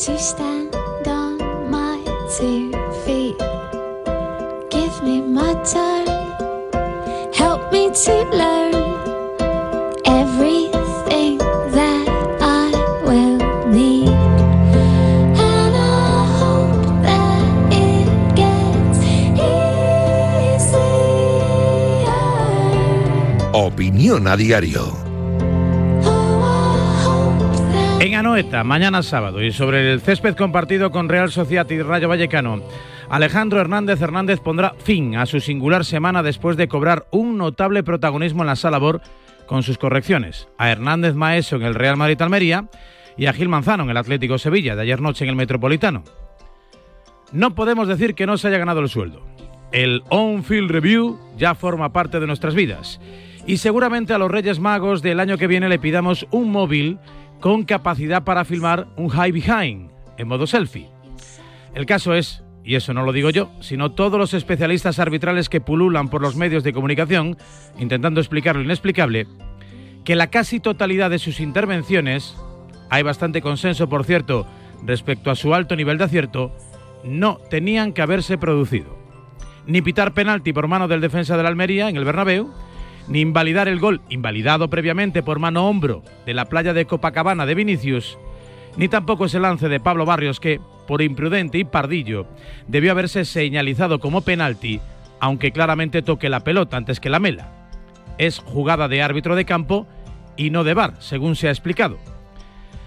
to stand on my two feet. Give me my time. Help me to learn everything that I will need. And I hope that it gets easier. Opinión a diario. Anoeta, mañana sábado, y sobre el césped compartido con Real Sociedad y Rayo Vallecano, Alejandro Hernández Hernández pondrá fin a su singular semana después de cobrar un notable protagonismo en la sala BOR con sus correcciones. A Hernández Maeso en el Real Madrid Almería y a Gil Manzano en el Atlético Sevilla de ayer noche en el Metropolitano. No podemos decir que no se haya ganado el sueldo. El On-Field Review ya forma parte de nuestras vidas. Y seguramente a los Reyes Magos del año que viene le pidamos un móvil con capacidad para filmar un high behind en modo selfie. El caso es, y eso no lo digo yo, sino todos los especialistas arbitrales que pululan por los medios de comunicación intentando explicar lo inexplicable, que la casi totalidad de sus intervenciones, hay bastante consenso por cierto respecto a su alto nivel de acierto, no tenían que haberse producido. Ni pitar penalti por mano del defensa de la Almería en el Bernabéu, ni invalidar el gol invalidado previamente por mano hombro de la playa de Copacabana de Vinicius, ni tampoco ese lance de Pablo Barrios que, por imprudente y pardillo, debió haberse señalizado como penalti, aunque claramente toque la pelota antes que la mela. Es jugada de árbitro de campo y no de bar, según se ha explicado.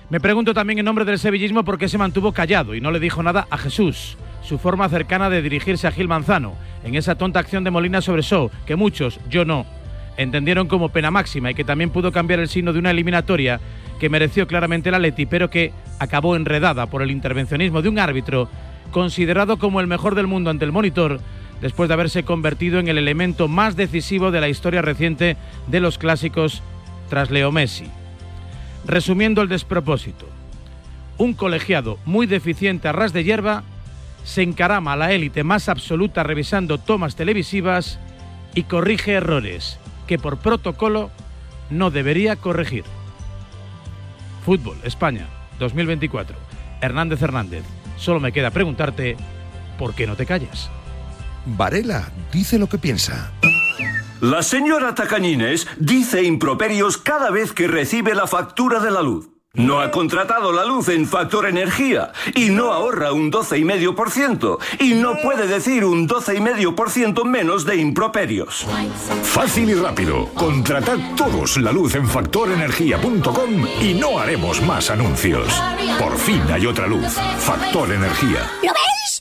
Me pregunto también en nombre del sevillismo por qué se mantuvo callado y no le dijo nada a Jesús, su forma cercana de dirigirse a Gil Manzano, en esa tonta acción de Molina sobre Shaw, que muchos, yo no, entendieron como pena máxima y que también pudo cambiar el signo de una eliminatoria que mereció claramente la Leti, pero que acabó enredada por el intervencionismo de un árbitro considerado como el mejor del mundo ante el monitor, después de haberse convertido en el elemento más decisivo de la historia reciente de los clásicos tras Leo Messi. Resumiendo el despropósito, un colegiado muy deficiente a ras de hierba se encarama a la élite más absoluta revisando tomas televisivas y corrige errores que por protocolo no debería corregir. Fútbol, España, 2024. Hernández Hernández. Solo me queda preguntarte, ¿por qué no te callas? Varela dice lo que piensa. La señora Tacañines dice improperios cada vez que recibe la factura de la luz. No ha contratado la luz en Factor Energía y no ahorra un 12,5% y no puede decir un 12,5% menos de improperios. Fácil y rápido. Contratad todos la luz en factorenergía.com y no haremos más anuncios. Por fin hay otra luz. Factor Energía. ¿Lo ves?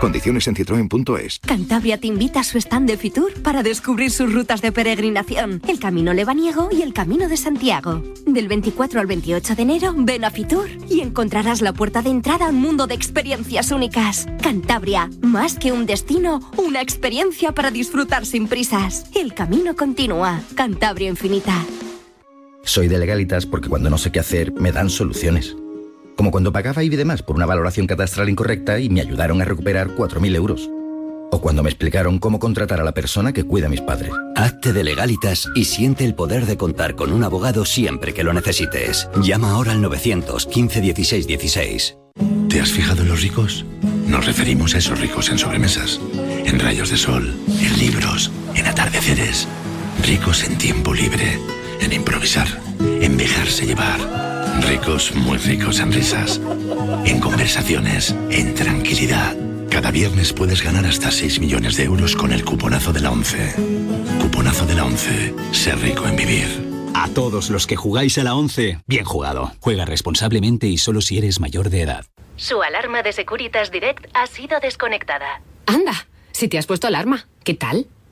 Condiciones en citroen.es. Cantabria te invita a su stand de Fitur para descubrir sus rutas de peregrinación, el Camino Lebaniego y el Camino de Santiago. Del 24 al 28 de enero, ven a Fitur y encontrarás la puerta de entrada a un mundo de experiencias únicas. Cantabria, más que un destino, una experiencia para disfrutar sin prisas. El camino continúa. Cantabria Infinita. Soy de legalitas porque cuando no sé qué hacer me dan soluciones. Como cuando pagaba y demás por una valoración catastral incorrecta y me ayudaron a recuperar 4.000 euros. O cuando me explicaron cómo contratar a la persona que cuida a mis padres. Hazte de legalitas y siente el poder de contar con un abogado siempre que lo necesites. Llama ahora al 915 16 16. ¿Te has fijado en los ricos? Nos referimos a esos ricos en sobremesas, en rayos de sol, en libros, en atardeceres. Ricos en tiempo libre, en improvisar, en dejarse llevar. Ricos, muy ricos en risas, en conversaciones, en tranquilidad. Cada viernes puedes ganar hasta 6 millones de euros con el cuponazo de la 11. Cuponazo de la 11. Ser rico en vivir. A todos los que jugáis a la 11, bien jugado. Juega responsablemente y solo si eres mayor de edad. Su alarma de Securitas Direct ha sido desconectada. Anda, si te has puesto alarma, ¿qué tal?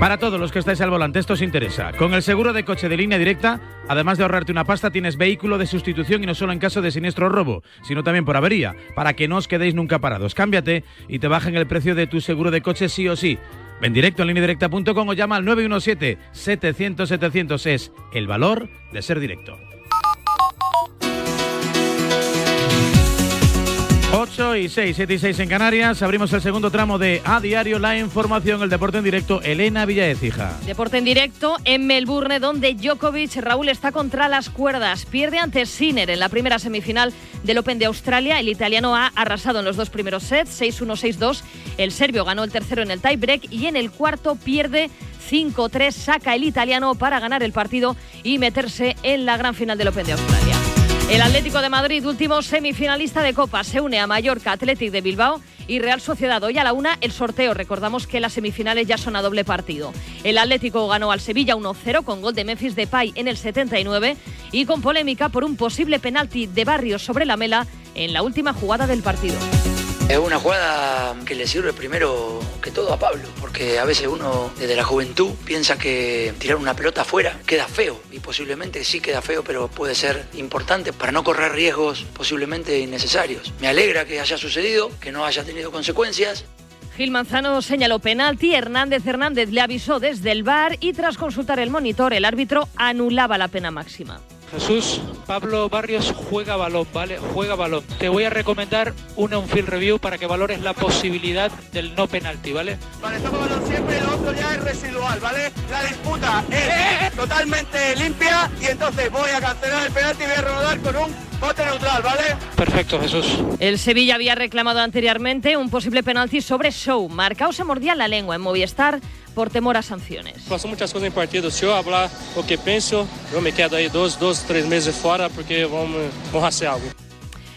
Para todos los que estáis al volante, esto os interesa. Con el seguro de coche de línea directa, además de ahorrarte una pasta, tienes vehículo de sustitución y no solo en caso de siniestro o robo, sino también por avería, para que no os quedéis nunca parados. Cámbiate y te bajen el precio de tu seguro de coche sí o sí. Ven directo en lineadirecta.com o llama al 917-700-700. Es el valor de ser directo. 8 y 6, 7 y 6 en Canarias. Abrimos el segundo tramo de A Diario, la información, el deporte en directo. Elena Villaecija. Deporte en directo en Melbourne, donde Djokovic, Raúl, está contra las cuerdas. Pierde ante Sinner en la primera semifinal del Open de Australia. El italiano ha arrasado en los dos primeros sets, 6-1, 6-2. El serbio ganó el tercero en el tiebreak y en el cuarto pierde 5-3. Saca el italiano para ganar el partido y meterse en la gran final del Open de Australia. El Atlético de Madrid, último semifinalista de Copa, se une a Mallorca Athletic de Bilbao y Real Sociedad. Hoy a la una el sorteo. Recordamos que las semifinales ya son a doble partido. El Atlético ganó al Sevilla 1-0 con gol de Memphis Depay en el 79 y con polémica por un posible penalti de Barrios sobre la mela en la última jugada del partido. Es una jugada que le sirve primero que todo a Pablo, porque a veces uno desde la juventud piensa que tirar una pelota afuera queda feo, y posiblemente sí queda feo, pero puede ser importante para no correr riesgos posiblemente innecesarios. Me alegra que haya sucedido, que no haya tenido consecuencias. Gil Manzano señaló penalti, Hernández Hernández le avisó desde el bar y tras consultar el monitor el árbitro anulaba la pena máxima. Jesús, Pablo Barrios juega balón, ¿vale? Juega balón. Te voy a recomendar una un field review para que valores la posibilidad del no penalti, ¿vale? Vale, estamos balón siempre, lo otro ya es residual, ¿vale? La disputa es totalmente limpia y entonces voy a cancelar el penalti y voy a rodar con un bote neutral, ¿vale? Perfecto, Jesús. El Sevilla había reclamado anteriormente un posible penalti sobre Show. Marcao se mordía la lengua en Movistar por temor a sanciones. Pasó muchas cosas en partido. Si yo hablar lo que pienso, yo me quedo ahí dos, dos, tres meses fuera porque vamos, vamos a hacer algo.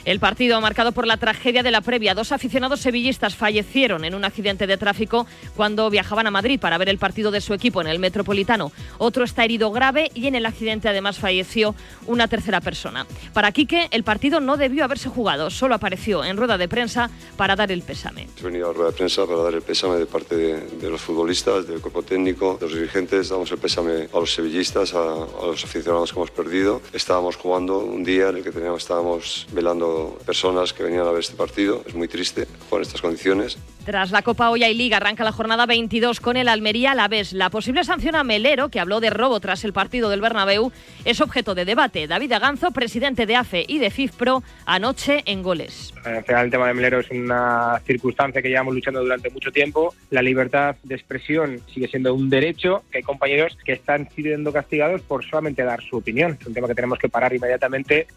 El partido marcado por la tragedia de la previa. Dos aficionados sevillistas fallecieron en un accidente de tráfico cuando viajaban a Madrid para ver el partido de su equipo en el Metropolitano. Otro está herido grave y en el accidente además falleció una tercera persona. Para Quique, el partido no debió haberse jugado, solo apareció en rueda de prensa para dar el pésame. He venido a rueda de prensa para dar el pésame de parte de, de los futbolistas, del cuerpo técnico, de los dirigentes. Damos el pésame a los sevillistas, a, a los aficionados que hemos perdido. Estábamos jugando un día en el que teníamos, estábamos velando personas que venían a ver este partido. Es muy triste en estas condiciones. Tras la Copa Olla y Liga arranca la jornada 22 con el Almería a la vez. La posible sanción a Melero, que habló de robo tras el partido del Bernabéu, es objeto de debate. David Aganzo, presidente de AFE y de FIFPRO, anoche en goles. Al final el tema de Melero es una circunstancia que llevamos luchando durante mucho tiempo. La libertad de expresión sigue siendo un derecho, que hay compañeros que están siendo castigados por solamente dar su opinión. Es un tema que tenemos que parar inmediatamente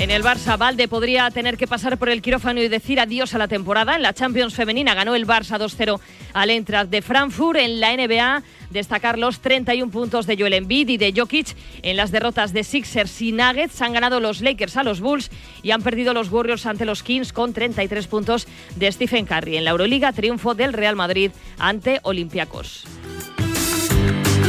en el Barça, Valde podría tener que pasar por el quirófano y decir adiós a la temporada. En la Champions femenina ganó el Barça 2-0 al Eintracht de Frankfurt. En la NBA, destacar los 31 puntos de Joel Embiid y de Jokic. En las derrotas de Sixers y Nuggets han ganado los Lakers a los Bulls y han perdido los Warriors ante los Kings con 33 puntos de Stephen Curry. En la Euroliga, triunfo del Real Madrid ante Olympiacos.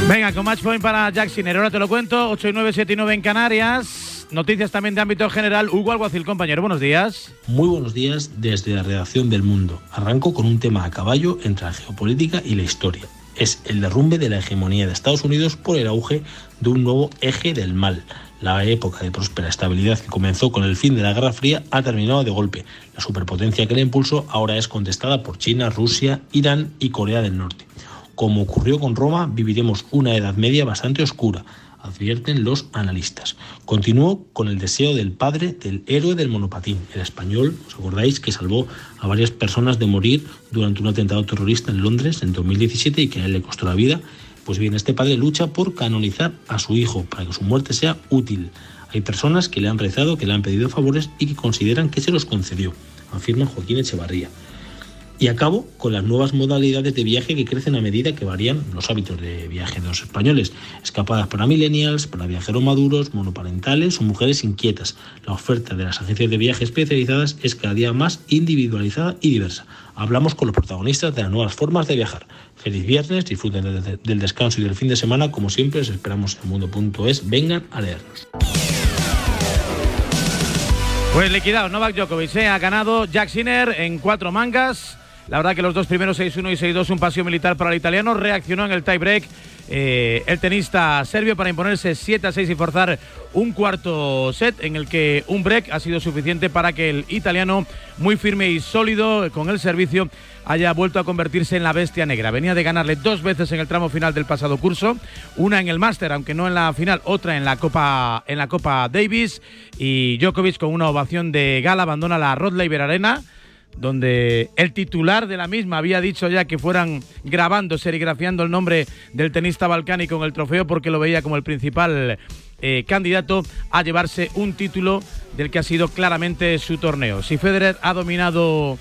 Venga, con match point para Jack Sinner. Ahora te lo cuento. 8 y 9, 7 y 9 en Canarias. Noticias también de ámbito general. Hugo Alguacil, compañero, buenos días. Muy buenos días desde la redacción del Mundo. Arranco con un tema a caballo entre la geopolítica y la historia. Es el derrumbe de la hegemonía de Estados Unidos por el auge de un nuevo eje del mal. La época de próspera estabilidad que comenzó con el fin de la Guerra Fría ha terminado de golpe. La superpotencia que la impulsó ahora es contestada por China, Rusia, Irán y Corea del Norte. Como ocurrió con Roma, viviremos una Edad Media bastante oscura, advierten los analistas. Continúo con el deseo del padre del héroe del monopatín, el español, ¿os acordáis? Que salvó a varias personas de morir durante un atentado terrorista en Londres en 2017 y que a él le costó la vida. Pues bien, este padre lucha por canonizar a su hijo para que su muerte sea útil. Hay personas que le han rezado, que le han pedido favores y que consideran que se los concedió, afirma Joaquín Echevarría. Y acabo con las nuevas modalidades de viaje que crecen a medida que varían los hábitos de viaje de los españoles. Escapadas para millennials, para viajeros maduros, monoparentales o mujeres inquietas. La oferta de las agencias de viaje especializadas es cada día más individualizada y diversa. Hablamos con los protagonistas de las nuevas formas de viajar. Feliz viernes, disfruten del descanso y del fin de semana. Como siempre, os esperamos en mundo.es. Vengan a leernos. Pues liquidado, Novak Djokovic ¿eh? ha ganado Jack Sinner en cuatro mangas. La verdad que los dos primeros 6-1 y 6-2 un paseo militar para el italiano. Reaccionó en el tiebreak eh, el tenista serbio para imponerse 7-6 y forzar un cuarto set en el que un break ha sido suficiente para que el italiano, muy firme y sólido con el servicio, haya vuelto a convertirse en la bestia negra. Venía de ganarle dos veces en el tramo final del pasado curso, una en el Máster, aunque no en la final, otra en la Copa en la Copa Davis y Djokovic con una ovación de gala abandona la Rod Laver Arena donde el titular de la misma había dicho ya que fueran grabando, serigrafiando el nombre del tenista balcánico en el trofeo porque lo veía como el principal eh, candidato a llevarse un título del que ha sido claramente su torneo. Si Federer ha dominado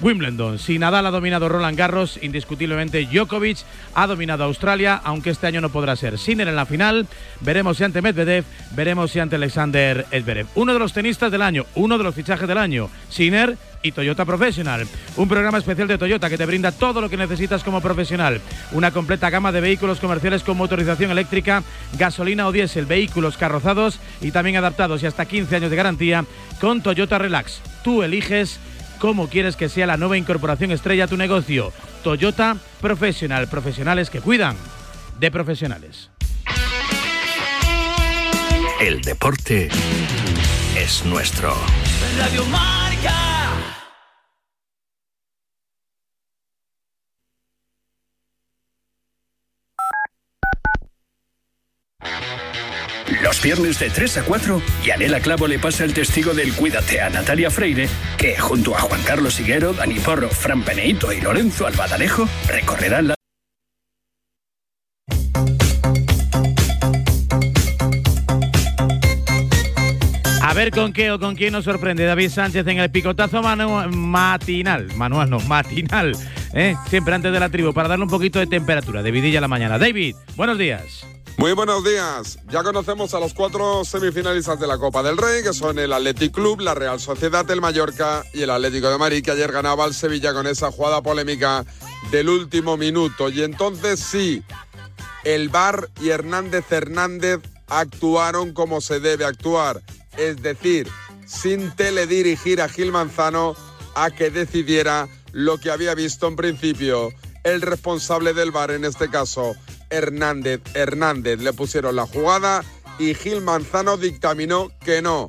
Wimbledon. Si Nadal ha dominado Roland Garros, indiscutiblemente Djokovic ha dominado Australia, aunque este año no podrá ser. Sinner en la final, veremos si ante Medvedev, veremos si ante Alexander Edverev. Uno de los tenistas del año, uno de los fichajes del año, Sinner y Toyota Professional. Un programa especial de Toyota que te brinda todo lo que necesitas como profesional. Una completa gama de vehículos comerciales con motorización eléctrica, gasolina o diésel, vehículos carrozados y también adaptados y hasta 15 años de garantía con Toyota Relax. Tú eliges cómo quieres que sea la nueva incorporación estrella a tu negocio. Toyota Professional, profesionales que cuidan de profesionales. El deporte es nuestro. Radio. Los viernes de 3 a 4, Yanela Clavo le pasa el testigo del Cuídate a Natalia Freire, que junto a Juan Carlos Higuero, Dani Porro, Fran Peneito y Lorenzo Albadalejo recorrerán la... A ver con qué o con quién nos sorprende David Sánchez en el picotazo matinal. Manual no, matinal. ¿eh? Siempre antes de la tribu, para darle un poquito de temperatura de vidilla a la mañana. David, buenos días. Muy buenos días. Ya conocemos a los cuatro semifinalistas de la Copa del Rey, que son el Athletic Club, la Real Sociedad, el Mallorca y el Atlético de Madrid, que ayer ganaba al Sevilla con esa jugada polémica del último minuto. Y entonces sí, el Bar y Hernández Hernández actuaron como se debe actuar, es decir, sin teledirigir a Gil Manzano a que decidiera lo que había visto en principio el responsable del bar, en este caso Hernández. Hernández le pusieron la jugada y Gil Manzano dictaminó que no,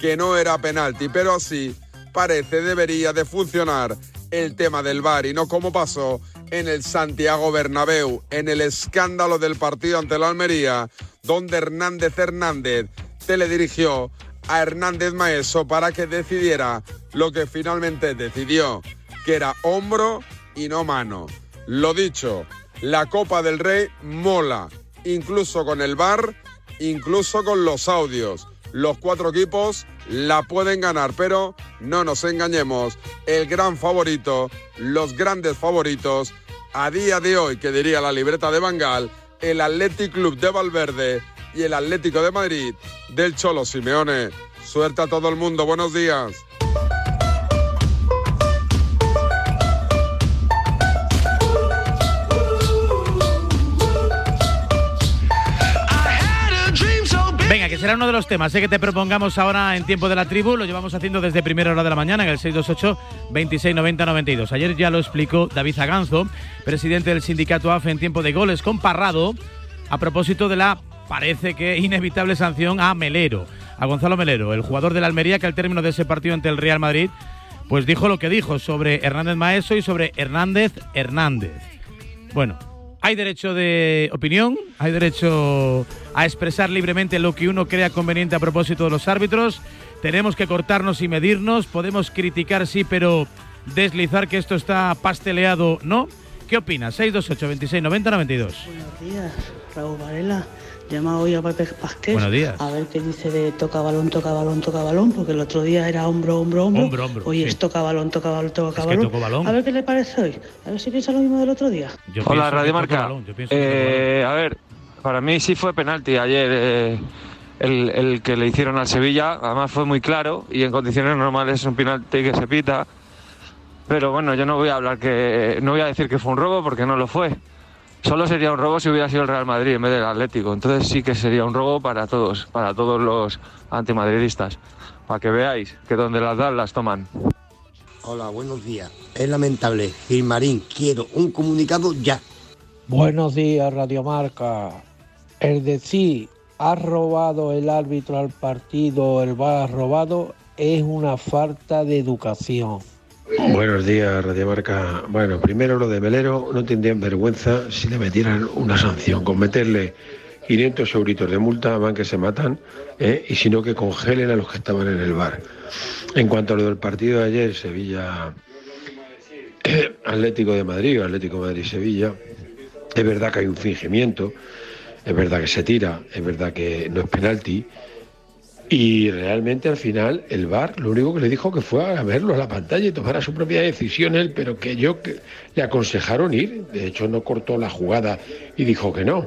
que no era penalti, pero así parece debería de funcionar el tema del bar y no como pasó en el Santiago Bernabéu, en el escándalo del partido ante la Almería, donde Hernández Hernández teledirigió a Hernández Maeso para que decidiera lo que finalmente decidió, que era hombro y no mano. Lo dicho, la Copa del Rey mola, incluso con el bar, incluso con los audios. Los cuatro equipos la pueden ganar, pero no nos engañemos, el gran favorito, los grandes favoritos, a día de hoy, que diría la libreta de Bangal, el Athletic Club de Valverde y el Atlético de Madrid del Cholo Simeone. Suerte a todo el mundo, buenos días. Será uno de los temas ¿eh? que te propongamos ahora en tiempo de la tribu. Lo llevamos haciendo desde primera hora de la mañana en el 628 2690 92. Ayer ya lo explicó David Zaganzo, presidente del sindicato AFE en tiempo de goles con Parrado, a propósito de la parece que inevitable sanción a Melero, a Gonzalo Melero, el jugador de la Almería que al término de ese partido ante el Real Madrid, pues dijo lo que dijo sobre Hernández Maeso y sobre Hernández Hernández. Bueno, hay derecho de opinión, hay derecho a expresar libremente lo que uno crea conveniente a propósito de los árbitros. Tenemos que cortarnos y medirnos, podemos criticar sí, pero deslizar que esto está pasteleado, ¿no? ¿Qué opinas? 628 26 90 92. Buenos días, Raúl Varela. Llama hoy a Pepe Pasqués Buenos días. a ver qué dice de toca balón, toca balón, toca balón, porque el otro día era hombro, hombro, hombro. Hombro, hombro, Hoy sí. es toca balón, toca balón, toca balón. A ver qué le parece hoy. A ver si piensa lo mismo del otro día. Yo Hola, Radio Marca. Eh, a ver, para mí sí fue penalti ayer eh, el, el que le hicieron al Sevilla. Además fue muy claro y en condiciones normales es un penalti que se pita. Pero bueno, yo no voy a hablar que. No voy a decir que fue un robo porque no lo fue. Solo sería un robo si hubiera sido el Real Madrid en vez del Atlético. Entonces sí que sería un robo para todos, para todos los antimadridistas. para que veáis que donde las dan las toman. Hola, buenos días. Es lamentable. Gilmarín, quiero un comunicado ya. Buenos días, Radiomarca. El decir ha robado el árbitro al partido, el va robado, es una falta de educación. Buenos días, Radio Marca. Bueno, primero lo de Melero, no tendrían vergüenza si le metieran una sanción, con meterle 500 euritos de multa, van que se matan, ¿eh? y si no que congelen a los que estaban en el bar. En cuanto a lo del partido de ayer, Sevilla Atlético de Madrid, Atlético Madrid-Sevilla, es verdad que hay un fingimiento, es verdad que se tira, es verdad que no es penalti, y realmente al final el VAR lo único que le dijo que fue a verlo a la pantalla y tomara su propia decisión él, pero que yo le aconsejaron ir. De hecho no cortó la jugada y dijo que no.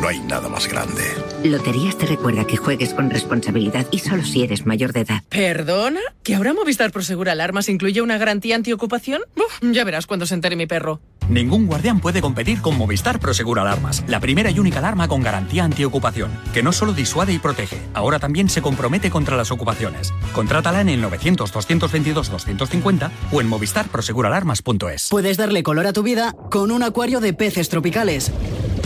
No hay nada más grande. Loterías te recuerda que juegues con responsabilidad y solo si eres mayor de edad. ¿Perdona? ¿Que ahora Movistar Prosegur Alarmas incluye una garantía antiocupación? Uf, ya verás cuando se entere mi perro. Ningún guardián puede competir con Movistar Prosegur Alarmas, la primera y única alarma con garantía antiocupación, que no solo disuade y protege, ahora también se compromete contra las ocupaciones. Contrátala en el 900-222-250 o en movistarproseguralarmas.es. Puedes darle color a tu vida con un acuario de peces tropicales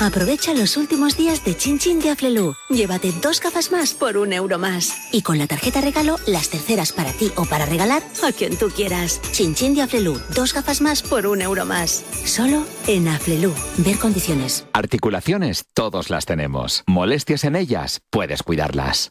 Aprovecha los últimos días de Chin Chin de Aflelu. Llévate dos gafas más por un euro más. Y con la tarjeta regalo, las terceras para ti o para regalar a quien tú quieras. Chin Chin de Aflelu. Dos gafas más por un euro más. Solo en Aflelu. Ver condiciones. Articulaciones, todos las tenemos. Molestias en ellas, puedes cuidarlas.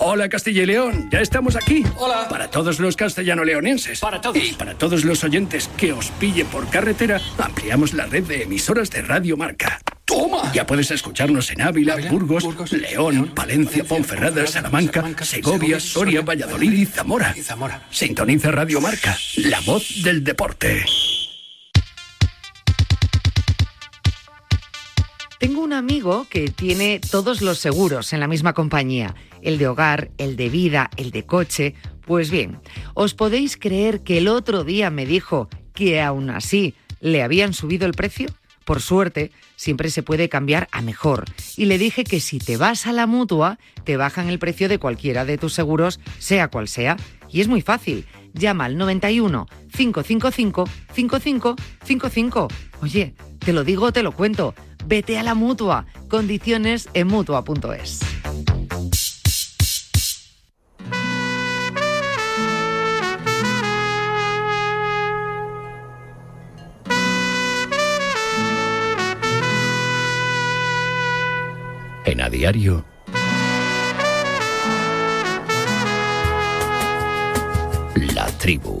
Hola Castilla y León, ya estamos aquí. Hola. Para todos los castellano-leonenses. Para todos. Y para todos los oyentes que os pille por carretera, ampliamos la red de emisoras de Radio Marca. ¡Toma! Ya puedes escucharnos en Ávila, Burgos, León, Palencia, Ponferrada, Salamanca, Segovia, Soria, Valladolid y Zamora. Sintoniza Radio Marca, la voz del deporte. Un amigo que tiene todos los seguros en la misma compañía, el de hogar, el de vida, el de coche. Pues bien, ¿os podéis creer que el otro día me dijo que aún así le habían subido el precio? Por suerte, siempre se puede cambiar a mejor. Y le dije que si te vas a la mutua, te bajan el precio de cualquiera de tus seguros, sea cual sea. Y es muy fácil. Llama al 91 555 5555. Oye, te lo digo, te lo cuento. Vete a la mutua. Condiciones en mutua.es. En a diario. La tribu.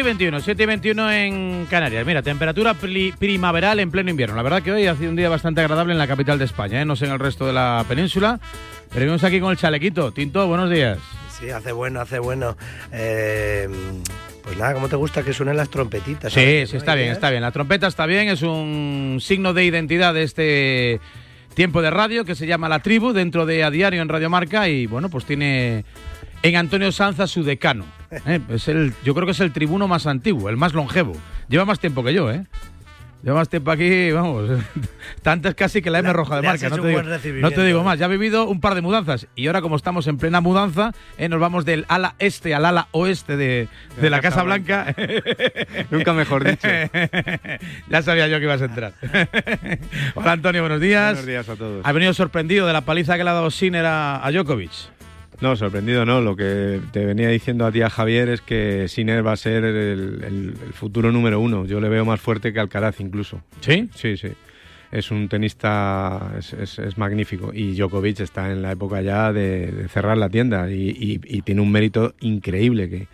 Y 21, 7 y 21 en Canarias. Mira, temperatura primaveral en pleno invierno. La verdad que hoy ha sido un día bastante agradable en la capital de España, ¿eh? no sé en el resto de la península. Pero vemos aquí con el chalequito. Tinto, buenos días. Sí, hace bueno, hace bueno. Eh, pues nada, ¿cómo te gusta que suenen las trompetitas? Sí, sí, está bien, está bien. La trompeta está bien, es un signo de identidad de este tiempo de radio que se llama La Tribu dentro de A Diario en Radio Marca y bueno, pues tiene en Antonio Sanza su decano. ¿eh? Es el, yo creo que es el tribuno más antiguo, el más longevo. Lleva más tiempo que yo, ¿eh? Lleva más tiempo aquí, vamos, tantas casi que la M roja de marca. No te, digo, no te digo más, ya ha vivido un par de mudanzas y ahora como estamos en plena mudanza, eh, nos vamos del ala este al ala oeste de, de la Casa Blanca. Nunca mejor dicho. ya sabía yo que ibas a entrar. Hola Antonio, buenos días. Buenos días a todos. ¿Ha venido sorprendido de la paliza que le ha dado Sinner a, a Djokovic? No, sorprendido no. Lo que te venía diciendo a ti, a Javier, es que Sinner va a ser el, el- el futuro número uno. Yo le veo más fuerte que Alcaraz incluso. ¿Sí? Sí, sí. Es un tenista, es, es- es magnífico. Y Djokovic está en la época ya de, de cerrar la tienda y, y- y tiene un mérito increíble que,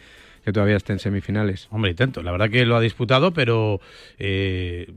que todavía esté en semifinales. Hombre, intento. La verdad que lo ha disputado, pero eh,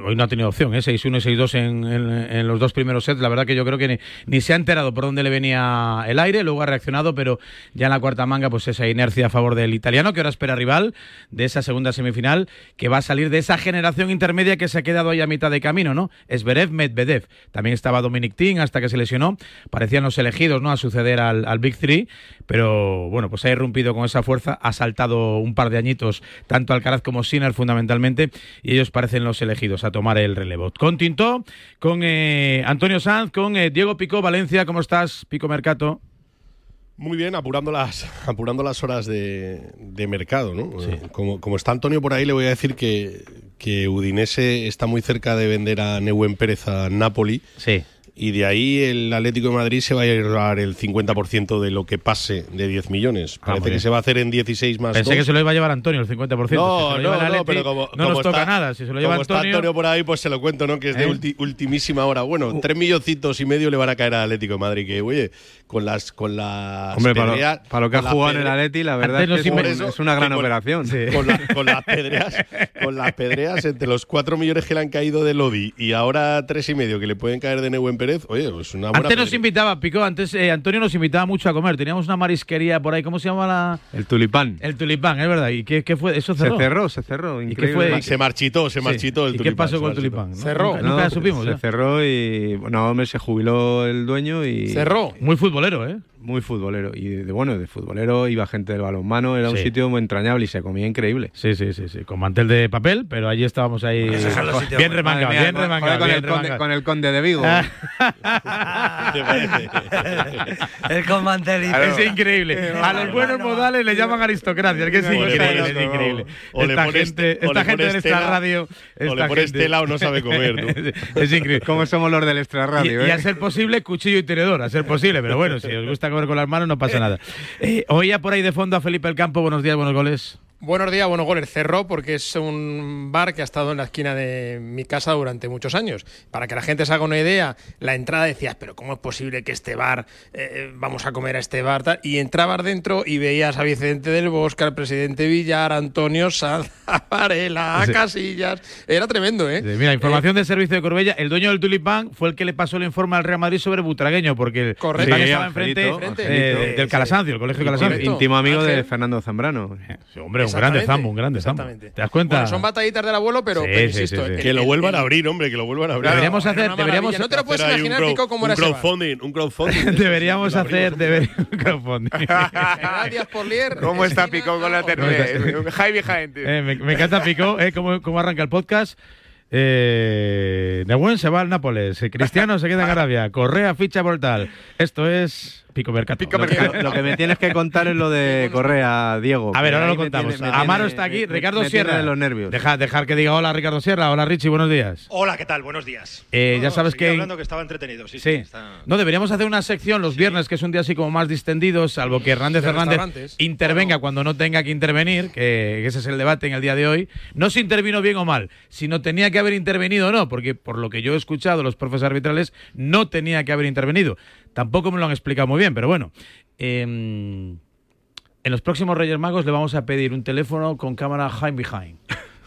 hoy no ha tenido opción, ¿eh? 6-1 y 6-2 en, en- los dos primeros sets. La verdad que yo creo que ni, ni se ha enterado por dónde le venía el aire, luego ha reaccionado, pero ya en la cuarta manga, pues esa inercia a favor del italiano, que ahora espera rival de esa segunda semifinal, que va a salir de esa generación intermedia que se ha quedado ahí a mitad de camino, ¿no? Esberev, Medvedev. También estaba Dominic Thiem hasta que se lesionó. Parecían los elegidos, ¿no? A suceder al, al Big Three, pero bueno, pues ha irrumpido con esa fuerza, ha saltado un par de añitos, tanto Alcaraz como Sinner fundamentalmente, y ellos parecen los elegidos a tomar el relevo. Con Tintó, con eh, Antonio Sanz, con eh, Diego Pico Valencia, ¿cómo estás, Pico Mercato? Muy bien, apurando las, apurando las horas de, de mercado, ¿no? Como, como está Antonio por ahí, le voy a decir que, que Udinese está muy cerca de vender a Neuen Pérez a Napoli. Sí. Y de ahí el Atlético de Madrid se va a llevar el 50% de lo que pase de 10 millones. Ah, Parece que se va a hacer en 16 más Pensé que se lo iba a llevar Antonio el 50%. Si se No, no, no, Atleti, pero como, no como nos toca está- nada. Si se lo lleva como está Antonio, Antonio por ahí, pues se lo cuento, ¿no? Que es de ¿Eh? ulti- ultimísima hora. Bueno, tres milloncitos y medio le van a caer al Atlético de Madrid. Que, oye, con las, con las Hombre, para lo- pedreas- para lo que ha jugado en el Atleti, la verdad Antes es que es una gran con- operación. Sí. Con, la- con las pedreas, con las pedreas, entre los cuatro millones que le han caído de Lodi y ahora tres y medio que le pueden caer de Neuen Pérez, oye, es una buena Antes nos invitaba, Pico, antes eh, Antonio nos invitaba mucho a comer. Teníamos una marisquería por ahí, ¿cómo se llama la...? El tulipán. El tulipán, es verdad. ¿Y qué, qué fue? ¿Eso cerró? Se cerró, se cerró. ¿Y qué Increíble. fue? Se marchitó, se Sí. marchitó el ¿Y qué tulipán, pasó se con el tulipán? no? Cerró. Nunca, nunca No, supimos. se ¿eh? cerró y no, hombre, se jubiló el dueño y Muy futbolero, ¿eh? Muy futbolero y de, bueno, de futbolero iba gente del balonmano, era un sitio muy entrañable y se comía increíble. Sí, sí, sí, sí, con mantel de papel, pero allí estábamos ahí es sitios bien remangado, Madre mía, bien joder, remangado, con bien el conde- con el conde de Vigo. El con mantel y Es todo. increíble. A los buenos modales le llaman aristocracia. Es que es increíble, es increíble. o Esta gente, te- o esta gente de nuestra tela- radio. o le esta pones tela o no sabe comer, es increíble. ¿Cómo somos los del extra radio? Y, y eh? a ser posible, cuchillo y tenedor, a ser posible. Pero bueno, si os gusta comer con las manos, no pasa nada. Eh, oía por ahí de fondo a Felipe El Campo. Buenos días, buenos goles. Buenos días, buenos goles. Cerró porque es un bar que ha estado en la esquina de mi casa durante muchos años. Para que la gente se haga una idea, la entrada decías, pero ¿cómo es posible que este bar, eh, vamos a comer a este bar? tal? Y entrabas dentro y veías a Vicente del Bosque, al presidente Villar, a Antonio Sanz, a Varela, a Sí. Casillas. Era tremendo, ¿eh? Sí, Mira, información de servicio de Corbella. El dueño del Tulipán fue el que le pasó el informe al Real Madrid sobre Butragueño, porque el Correcto. Sí, estaba Angelito, enfrente Angelito. eh, del Calasancio, el colegio Calasancio. Íntimo amigo de. Fernando Zambrano. Sí, hombre, grande zambo, un grande zambo. exactamente. ¿Te das cuenta? Bueno, son batallitas del abuelo, pero, Sí, pero sí, insisto, sí, sí. el- Que lo el- vuelvan el- a abrir, hombre, que lo vuelvan a abrir. Deberíamos hacer, deberíamos. No te lo puedes un imaginar, crowd- Pico, cómo un era crowdfunding, un crowdfunding. deberíamos hacer abrimos. deber- un crowdfunding. Gracias por lier. ¿Cómo está Pico con la abajo. ternera? High behind. tío. Eh, me, encanta Pico, eh, cómo, arranca el podcast. Eh, Nehuen se va al Nápoles, eh, Cristiano se queda en Arabia, Correa ficha por tal. Esto es Pico Mercato. Lo que, lo que me tienes que contar es lo de Correa, Diego. A ver, ahora lo contamos. tiene- Amaro tiene- está aquí, me- Ricardo me tiene Sierra. de los nervios. Deja, dejar que diga hola Ricardo Sierra. Hola Richie, buenos días. Hola, ¿qué tal? Buenos días. Eh, ya sabes que- hablando que estaba entretenido, sí. Sí. sí, está- No, deberíamos hacer una sección los viernes, que es un día así como más distendido, salvo que Hernández De Hernández intervenga cuando no tenga que intervenir, que, ese es el debate en el día de hoy. No si intervino bien o mal, si no tenía que haber intervenido o no, porque por lo que yo he escuchado, los profes arbitrales no tenía que haber intervenido. Tampoco me lo han explicado muy bien, pero bueno. em, en los próximos Reyes Magos le vamos a pedir un teléfono con cámara high behind.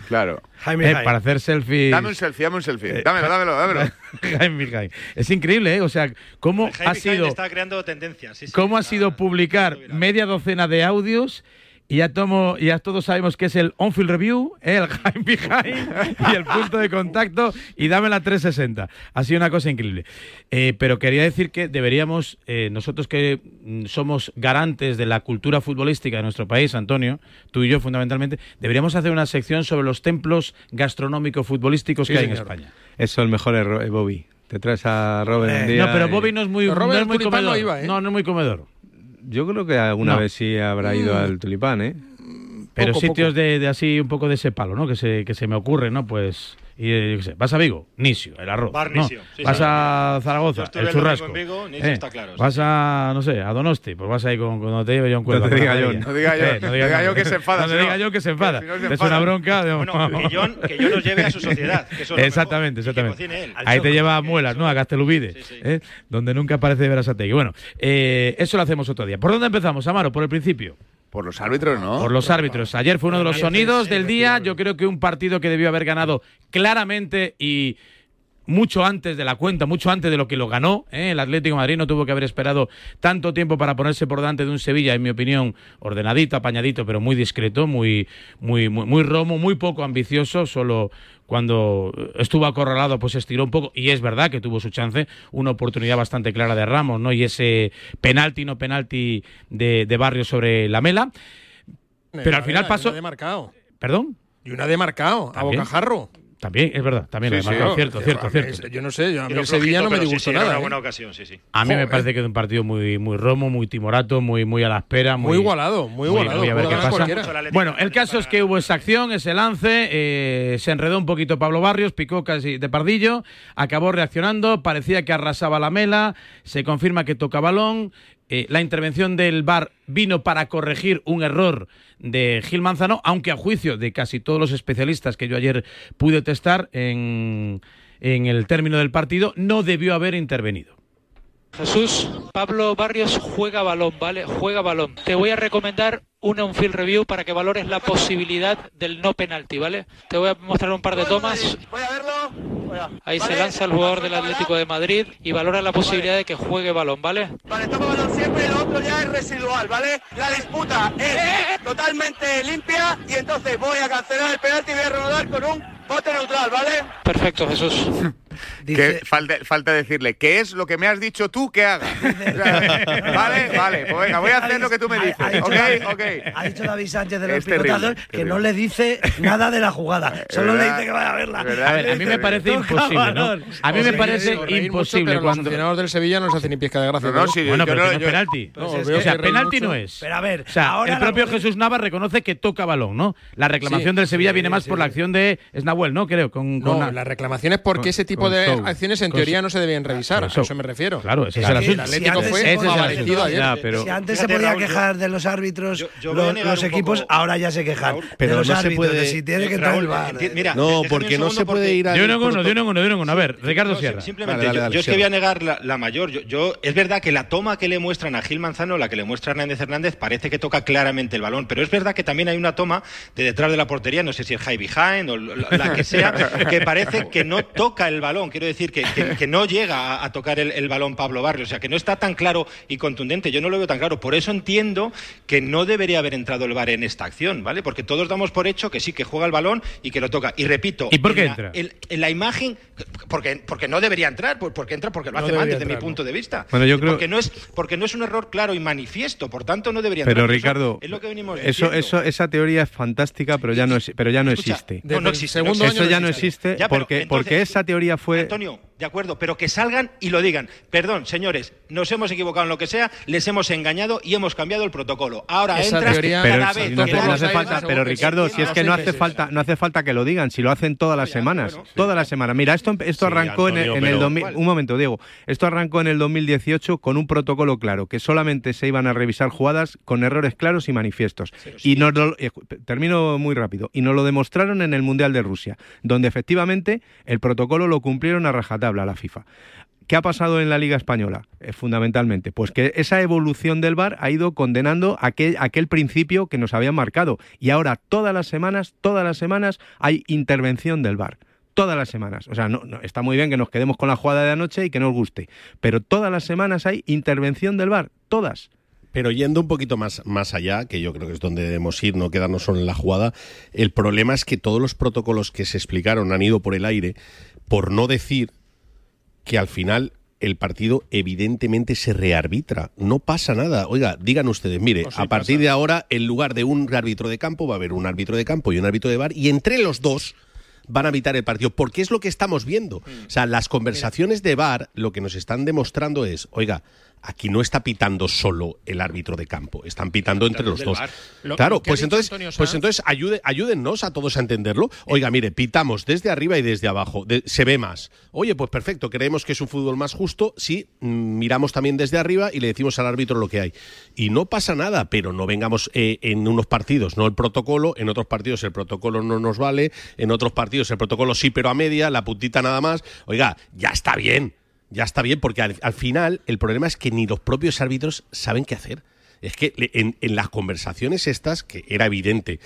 Claro. Eh, para hacer selfies. Dame un selfie, dame un selfie. dámelo, dámelo, dámelo. Jaime Jaime. Es increíble, ¿eh? O sea, cómo Jaime ha sido, Jaime está creando tendencias. sí, sí. cómo ha sido publicar media docena de audios y ya, tomo, ya todos sabemos que es el on-field review, ¿eh? el Jaime Behind y el punto de contacto y dame la 360. Ha sido una cosa increíble. Eh, pero quería decir que deberíamos, eh, nosotros que mm, somos garantes de la cultura futbolística de nuestro país, Antonio, tú y yo fundamentalmente, deberíamos hacer una sección sobre los templos gastronómico-futbolísticos Sí, que hay en. España. Eso es el mejor error, eh, Bobby. Te traes a Robert un día. No, pero Bobby no es muy, no es muy comedor. No, no es muy comedor. Yo creo que alguna No. vez sí habrá ido Mm. al tulipán, ¿eh? Pero Poco, sitios poco. De, de así, un poco de ese palo, ¿no? Que se, que se me ocurre, ¿no? Pues, y, eh, yo qué sé, vas a Vigo, Nisio, el arroz. Bar ¿no? Nisio, sí, vas sí. a Yo Zaragoza, estuve el churrasco. en Vigo, Nisio ¿eh? está claro, sí. Vas a, no sé, a Donosti, pues vas ahí con, cuando te lleve John Cuelva. No te diga. John. No diga John. Eh, No diga John que se enfada, No te diga. John que se enfada. Es una bronca. de- Bueno, que John, que John nos lleve a su sociedad. Que eso exactamente, que exactamente. él. Ahí te lleva a Muelas, ¿no? A Gastelubide, ¿eh? donde nunca aparece Verasategui. Bueno, eh, eso lo hacemos otro día. ¿Por dónde empezamos, Amaro? ¿Por el principio? Por los árbitros, ¿no? Por los árbitros. Ayer fue uno de los sonidos del día. Yo creo que un partido que debió haber ganado claramente y mucho antes de la cuenta, mucho antes de lo que lo ganó. ¿eh? El Atlético de Madrid no tuvo que haber esperado tanto tiempo para ponerse por delante de un Sevilla, en mi opinión, ordenadito, apañadito, pero muy discreto, muy, muy, muy, muy romo, muy poco ambicioso. Solo cuando estuvo acorralado, pues estiró un poco. Y es verdad que tuvo su chance, una oportunidad bastante clara de Ramos, ¿no? Y ese penalti, no penalti de, de Barrio sobre la mela. Pero al final pasó. ¿Perdón? Y una de marcado, a bocajarro. También, es verdad, también lo Sí, cierto, Yo- cierto, cierto. Yo no sé, yo, a mí el Sevilla no me disgustó sí, era nada. una ¿eh? buena ocasión, sí, sí. A mí me parece que es un partido muy, muy romo, muy timorato, muy, muy a la espera. Muy, Muy igualado, muy igualado, muy a ver puede qué ganar pasa. cualquiera. Bueno, el caso es que hubo esa acción, ese lance, eh, se enredó un poquito Pablo Barrios, picó casi de pardillo, acabó reaccionando, parecía que arrasaba la mela, se confirma que toca balón. Eh, la intervención del VAR vino para corregir un error de Gil Manzano, aunque a juicio de casi todos los especialistas que yo ayer pude testar en, en el término del partido, no debió haber intervenido. Jesús, Pablo Barrios juega balón, ¿vale? Juega balón. Te voy a recomendar una un field review para que valores la posibilidad del no penalti, ¿vale? Te voy a mostrar un par de tomas. Voy a verlo. Ahí se lanza el jugador del Atlético de Madrid y valora la posibilidad de que juegue balón, ¿vale? Vale, toma balón siempre, lo otro ya es residual, ¿vale? La disputa es totalmente limpia y entonces voy a cancelar el penalti y voy a reanudar con un bote neutral, ¿vale? Perfecto, Jesús. Que falta, falta decirle, ¿qué es lo que me has dicho tú que haga? O vale, vale, pues venga, voy a hacer lo que tú me dices. Ha dicho Ok, David- ok. Ha dicho David Sánchez de los Es terrible, picotazos que no le dice nada de la jugada. Solo le dice que vaya a verla. A ver, a mí me parece imposible, ¿no? A mí me Os parece mucho, imposible los cuando... aficionados del Sevilla no les hacen ni pizca de gracia. No, no, sí, Bueno, pero no- es penalti. No, o os sea, penalti mucho. no es. Pero a ver, o sea, ahora el la propio Jesús Navas reconoce que toca balón, ¿no? La reclamación Sí, del Sevilla sí, viene más por la acción de Snabuel, ¿no? Creo, con, con No, una- la reclamación es porque ese tipo de acciones en teoría no se debían revisar. Eso. A eso me refiero. Claro, ese es el asunto. El Atlético Si fue antes se podía- favorecido ayer. Ya, pero- si antes se podía Raúl, yo- quejar de los árbitros, yo- yo los, equipos, poco- ahora ya se quejan. Raúl, de pero los no se árbitros, puede- de si tiene que entrar Raúl, el VAR. enti- mira, No, porque no se puede ir a. De uno en uno, de uno en uno, de uno en uno. A ver, Ricardo Sierra. Simplemente, yo- es que voy a negar la, mayor. Yo, es verdad que la toma que le muestran a Gil Manzano, la que le muestra Hernández Hernández, parece que toca claramente el balón. Pero es verdad que también hay una toma de detrás de la portería, no sé si es high behind o la que sea, que parece que no toca el balón. Quiero decir que, que- que no llega a, a tocar el, el balón Pablo Barrios. O sea, que no está tan claro y contundente. Yo no lo veo tan claro. Por eso entiendo que no debería haber entrado el VAR en esta acción, ¿vale? Porque todos damos por hecho que sí, que juega el balón y que lo toca. Y repito, ¿Y por qué en la- entra? en- en la imagen, porque, porque no debería entrar, por- porque entra porque lo No hace mal desde mi punto de vista. Bueno, yo creo- porque, no es, porque no es un error claro y manifiesto, por tanto no debería Pero entrar. Eso Ricardo, es lo que venimos eso, eso, esa teoría es fantástica, pero ya no, es- pero ya no Escucha, existe. no, no existe. Eso año ya no existe. existe Ya, pero porque, entonces- porque esa teoría Antonio, de acuerdo, pero que salgan y lo digan. Perdón, señores, nos hemos equivocado en lo que sea, les hemos engañado y hemos cambiado el protocolo. Ahora Esa entras teoría- Pero, cada vez no, que hace, no das- hace falta, pero Ricardo, si es que no hace falta, no hace falta que lo digan, si lo hacen todas las semanas, todas las semanas. Mira, esto, esto Sí, arrancó en el, Antonio, en el pero- 2000 un momento, Diego, esto arrancó en el 2018 con un protocolo claro, que solamente se iban a revisar jugadas con errores claros y manifiestos. Y nos lo- eh, termino muy rápido, y nos lo demostraron en el Mundial de Rusia, donde efectivamente el protocolo lo cumplieron a rajatabla la FIFA. ¿qué ha pasado en la Liga Española? Eh, fundamentalmente, pues que esa evolución del VAR ha ido condenando aquel, principio que nos habían marcado. Y ahora todas las semanas, todas las semanas hay intervención del VAR todas las semanas. O sea, no, no, está muy bien que nos quedemos con la jugada de anoche y que nos guste, pero todas las semanas hay intervención del VAR, todas. Pero yendo un poquito más, más allá, que yo creo que es donde debemos ir, no quedarnos solo en la jugada, el problema es que todos los protocolos que se explicaron han ido por el aire, por no decir que al final el partido evidentemente se rearbitra. No pasa nada. Oiga, digan ustedes, mire, Pues sí a partir pasa. de ahora, en lugar de un árbitro de campo, va a haber un árbitro de campo y un árbitro de bar, y entre los dos van a evitar el partido, porque es lo que estamos viendo. Mm. O sea, las conversaciones de bar lo que nos están demostrando es, oiga, aquí no está pitando solo el árbitro de campo, están pitando entre los dos. Lo- claro, lo pues entonces, pues entonces ayude, ayúdennos a todos a entenderlo. Oiga, mire, pitamos desde arriba y desde abajo, de- se ve más. Oye, pues perfecto, creemos que es un fútbol más justo si miramos también desde arriba y le decimos al árbitro lo que hay. Y no pasa nada, pero no vengamos eh, en unos partidos, no el protocolo, en otros partidos el protocolo no nos vale, en otros partidos el protocolo sí, pero a media, la puntita nada más. Oiga, ya está bien. Ya está bien, porque al, al final el problema es que ni los propios árbitros saben qué hacer. Es que en, en las conversaciones estas, que era evidente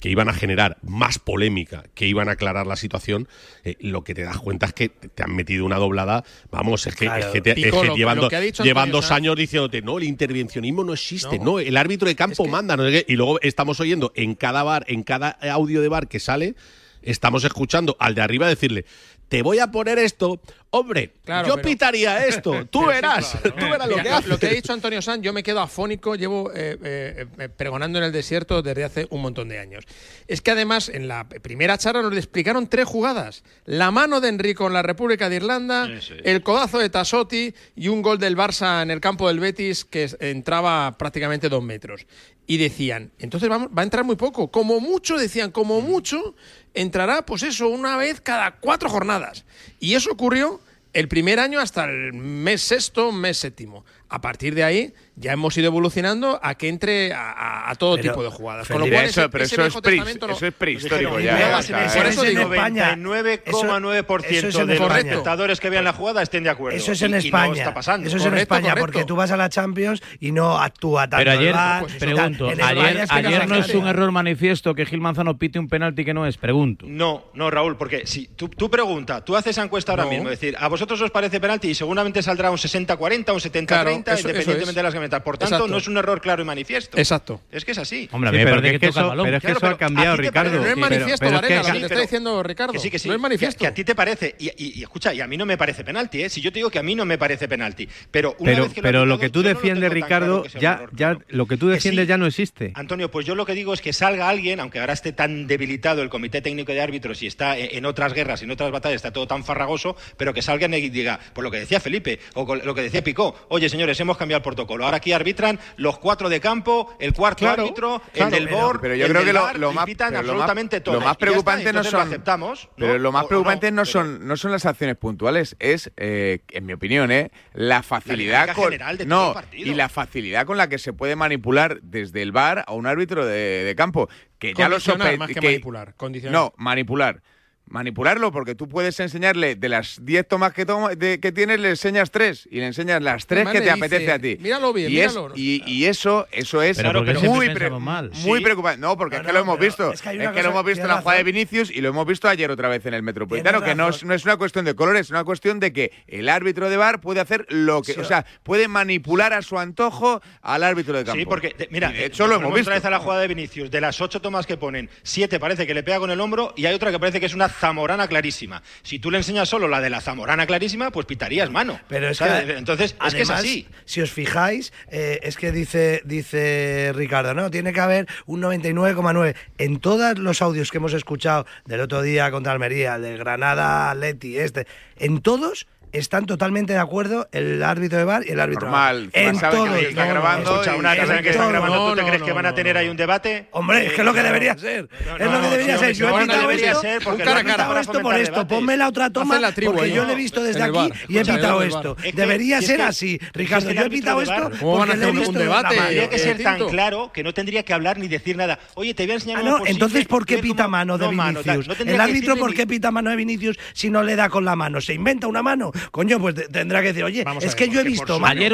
que iban a generar más polémica, que iban a aclarar la situación, eh, lo que te das cuenta es que te han metido una doblada. Vamos, es que, Claro. es que, te- es Pico, que lo- llevan, lo que dos años diciéndote, no, el intervencionismo no existe, No. no, el árbitro de campo manda, no sé qué. y luego estamos oyendo en cada bar, en cada audio de bar que sale, estamos escuchando al de arriba decirle, te voy a poner esto, hombre, Claro, yo pero- pitaría esto, tú sí, verás, tú verás lo Mira, que haces. Lo que ha dicho Antonio Sanz, yo me quedo afónico, llevo eh, eh, eh, pregonando en el desierto desde hace un montón de años. Es que además en la primera charla nos explicaron tres jugadas. La mano de Enrico en la República de Irlanda, el codazo de Tassotti y un gol del Barça en el campo del Betis que entraba prácticamente dos metros. Y decían, entonces vamos, va a entrar muy poco. Como mucho, decían, como mucho, entrará, pues eso, una vez cada cuatro jornadas. Y eso ocurrió el primer año hasta el mes sexto, mes séptimo. A partir de ahí ya hemos ido evolucionando a que entre a, a- a todo Pero, tipo de jugadas. Con lo cual, eso- ese- pero ese eso es pre- no- eso es prehistórico ya, "Mira, o si sea, me- eso por es eso en digo, España. 99,9% Eso es en de los España. espectadores que vean la jugada estén de acuerdo. Eso es en Y- y España. no está pasando. Eso es en España, porque tú vas a la Champions y no actúa tanto Pero el ayer, VAR, pues, pregunto, España ayer, es que ayer no es un error manifiesto que Gil Manzano pite un penalti que no es, pregunto. No, no, Raúl, porque si tú, tú pregunta, tú haces esa encuesta ahora mismo, es decir, a vosotros os parece penalti y seguramente saldrá un 60-40, un 70-30, Claro, eso- eso independientemente es. de las que Por tanto, Exacto. no es un error claro y manifiesto. Exacto. Es que es así. Hombre, a Sí, mí me pero parece que que, es que toca eso- balón. pero es que Claro, eso ha pero cambiado, Ricardo. parece- No es pero- manifiesto, pero es Varela, que- lo que te está diciendo Ricardo. Que sí, que sí. No es manifiesto. Que, que a ti te parece, y, y- y escucha, y a mí no me parece penalti, ¿eh? Si yo te digo que a mí no me parece penalti, pero una Pero, vez que pero lo, lo ha que tú lo defiendes, Ricardo, ya, lo que tú defiendes ya no existe. Antonio, pues yo lo que digo es que salga alguien, aunque ahora esté tan debilitado el Comité Técnico de Árbitros y está en otras guerras y en otras batallas, está todo tan farragoso, pero que salgan y diga, por lo que decía Felipe, o lo que decía Picó, oye señores, hemos cambiado el protocolo, ahora aquí arbitran los cuatro de campo, el cuarto Claro, árbitro, claro. el del Pero- BOR, pero yo el creo del que lo- lo y más- pitan pero lo más- absolutamente todo. lo más preocupante no entonces lo son aceptamos, ¿no? Pero lo más preocupante no, pero- son no son las acciones puntuales, es eh, en mi opinión, eh, la facilidad dinámica con general de todo no el partido. y la facilidad con la que se puede manipular desde el bar a un árbitro de, de campo que ya lo sospe- más que manipular, condicionar. No, manipular. Manipularlo porque tú puedes enseñarle de las 10 tomas que, toma- de- que tienes, le enseñas tres y le enseñas las tres que te dice, apetece a ti. "Míralo bien, y, es- míralo". y, y eso, eso es Pero muy, pre- mal. muy Sí. preocupante. No, porque No, es que no, lo hemos visto. es que Es lo hemos visto en la jugada de. Vinicius y lo hemos visto ayer otra vez en el Metropolitano. Que no es, razón. no es una cuestión de colores, es una cuestión de que el árbitro de bar puede hacer lo que. Sí. O sea, puede manipular a su antojo al árbitro de campo. Sí, porque, de- mira, de hecho lo hemos visto. otra vez a la jugada de Vinicius. De las ocho tomas que ponen, siete parece que le pega con el hombro y hay otra que parece que es una zamorana clarísima. Si tú le enseñas solo la de la zamorana clarísima, pues pitarías mano. Pero es ¿Sabes? que Entonces, es que es además, así. Si os fijáis, eh, es que dice, dice Ricardo, no, tiene que haber un 99,9. En todos los audios que hemos escuchado del otro día contra Almería, del Granada Atleti, este, en todos están totalmente de acuerdo el árbitro de bar y el árbitro Normal, de bar. En saben que no, no, grabando escucha, una que todo. grabando, ¿tú No, te no, crees no, que van a tener no. ahí un debate? Hombre, es que es lo que No, debería ser. no, es lo no, que debería no, ser. Yo he pitado debería esto, ser, porque he lo pitado para esto por esto. Ponme la otra toma Hacen la tribu porque yo lo he visto desde aquí bar. y he pitado esto. Debería ser así, Ricardo. Yo he pitado esto ¿Cómo van a porque le he hacer un visto debate? Tendría que ser tan claro que no tendría que hablar ni decir nada. Oye, te voy a enseñar Ah, una entonces ¿por qué pita mano de. Vinicius? El árbitro ¿por qué pita mano de Vinicius si no le da con la mano? ¿Se inventa una mano? coño, pues tendrá que decir, oye, es que yo he visto mal. Ayer,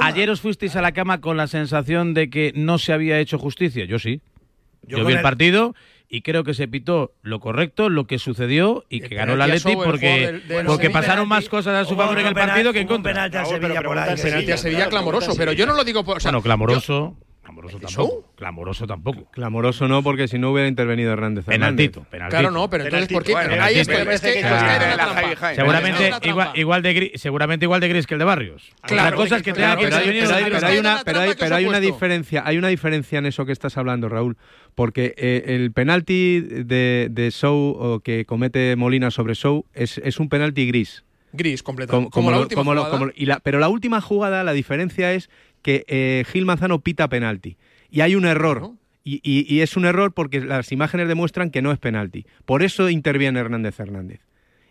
ayer os fuisteis a la cama con la sensación de que no se había hecho justicia. Yo sí. Yo, vi el, partido y creo que se pitó lo correcto, lo que sucedió y que eh, ganó la Leti porque, porque pasaron más cosas a su favor en el partido que en contra. penalti a Sevilla, pero, por ahí, penalti a Sevilla clamoroso, pero yo no lo digo por. O sea, bueno, clamoroso. Clamoroso tampoco. Clamoroso no, porque si no hubiera intervenido Hernández Penaltito. Claro, no, pero entonces ¿por qué? Seguramente igual, de gris, seguramente igual de gris que el de Barrios. Ah, claro, la cosa es pero hay una diferencia, hay una diferencia en eso que estás hablando, Raúl, porque eh, el penalti de, de Show o que comete Molina sobre Show es, es un penalti gris. Gris, completamente. Como, la última jugada. Pero la última jugada, la diferencia es que eh, Gil Manzano pita penalti. Y hay un error. Y, y, es un error porque las imágenes demuestran que no es penalti. Por eso interviene Hernández Hernández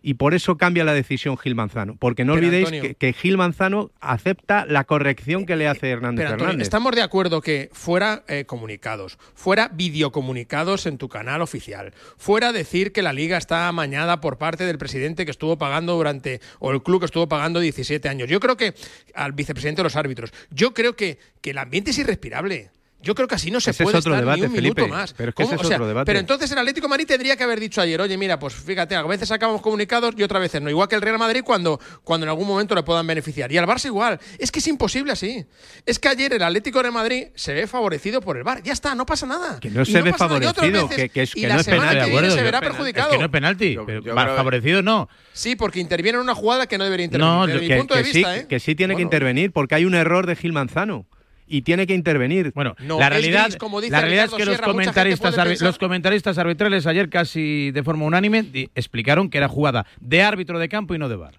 y por eso cambia la decisión Gil Manzano. Porque no olvidéis que, Gil Manzano acepta la corrección que le eh, hace eh, Hernández pero Hernández. Estamos de acuerdo que fuera eh, comunicados, fuera videocomunicados en tu canal oficial, fuera decir que la liga está amañada por parte del presidente que estuvo pagando durante, o el club que estuvo pagando 17 años. Yo creo que al vicepresidente de los árbitros, yo creo que, que el ambiente es irrespirable. Yo creo que así no se ese puede es otro estar debate, ni un Felipe, minuto más. Pero, es que ese es otro debate. pero entonces el Atlético Madrid tendría que haber dicho ayer, oye, mira, pues fíjate, a veces sacamos comunicados y otras veces no. Igual que el Real Madrid cuando, cuando en algún momento le puedan beneficiar. Y al Barça igual. Es que es imposible así. Es que ayer el Atlético de Madrid se ve favorecido por el Bar. Ya está, no pasa nada. Que no se, ve favorecido, que, que, no es penalti. Se verá perjudicado. No es penalti, favorecido no. Sí, porque interviene en una jugada que no debería intervenir. No, desde mi punto de vista, ¿eh? que sí tiene que intervenir porque hay un error de Gil Manzano y tiene que intervenir. Bueno, no, la realidad, como la realidad es que los, comentaristas los comentaristas arbitrales ayer casi de forma unánime explicaron que era jugada de árbitro de campo y no de bar.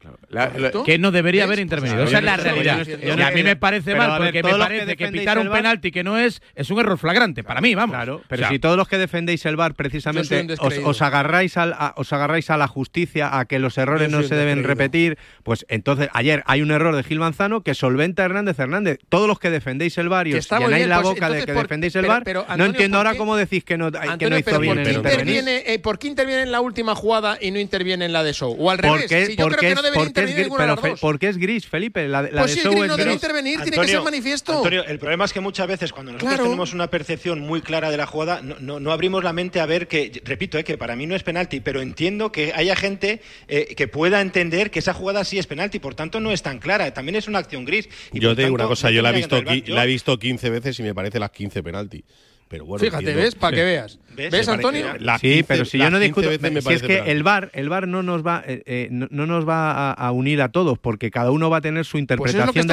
Que no debería haber intervenido. Esa es la realidad. Y a mí me parece mal, porque me parece que pitar un penalti que no es, es un error flagrante. Para mí, vamos. Pero si todos los que defendéis el bar precisamente os, os, agarráis al, a, os agarráis a la justicia, a que los errores no se deben repetir, pues entonces ayer hay un error de Gil Manzano que solventa Hernández Hernández. Todos los que defendéis el VAR y os la pues, boca de que defendéis el pero, VAR, pero, no entiendo ahora cómo decís que no, Antonio, que no hizo bien. ¿por qué, interviene, eh, ¿Por qué interviene en la última jugada y no interviene en la de Show? O al revés, porque, si yo creo es, que no debería intervenir ninguna de gris, Felipe, la, la pues el no debe intervenir, tiene que ser manifiesto. El problema es que muchas veces cuando nosotros tenemos una percepción muy clara de la jugada, no, no, abrimos la mente a ver que, repito, eh, que para mí no es penalti, pero entiendo que haya gente eh, que pueda entender que esa jugada sí es penalti, por tanto no es tan clara, también es una acción gris. Yo te digo una cosa, yo la he visto aquí, la visto 15 veces y me parece las 15 penalti. Pero bueno, Fíjate, ¿ves? Para que veas. ¿Ves, Antonio? Sí, pero si yo no discuto. Si es que el bar el VAR no nos va, eh, eh no, no, nos va a, unir a todos, porque cada uno va a tener su pues interpretación,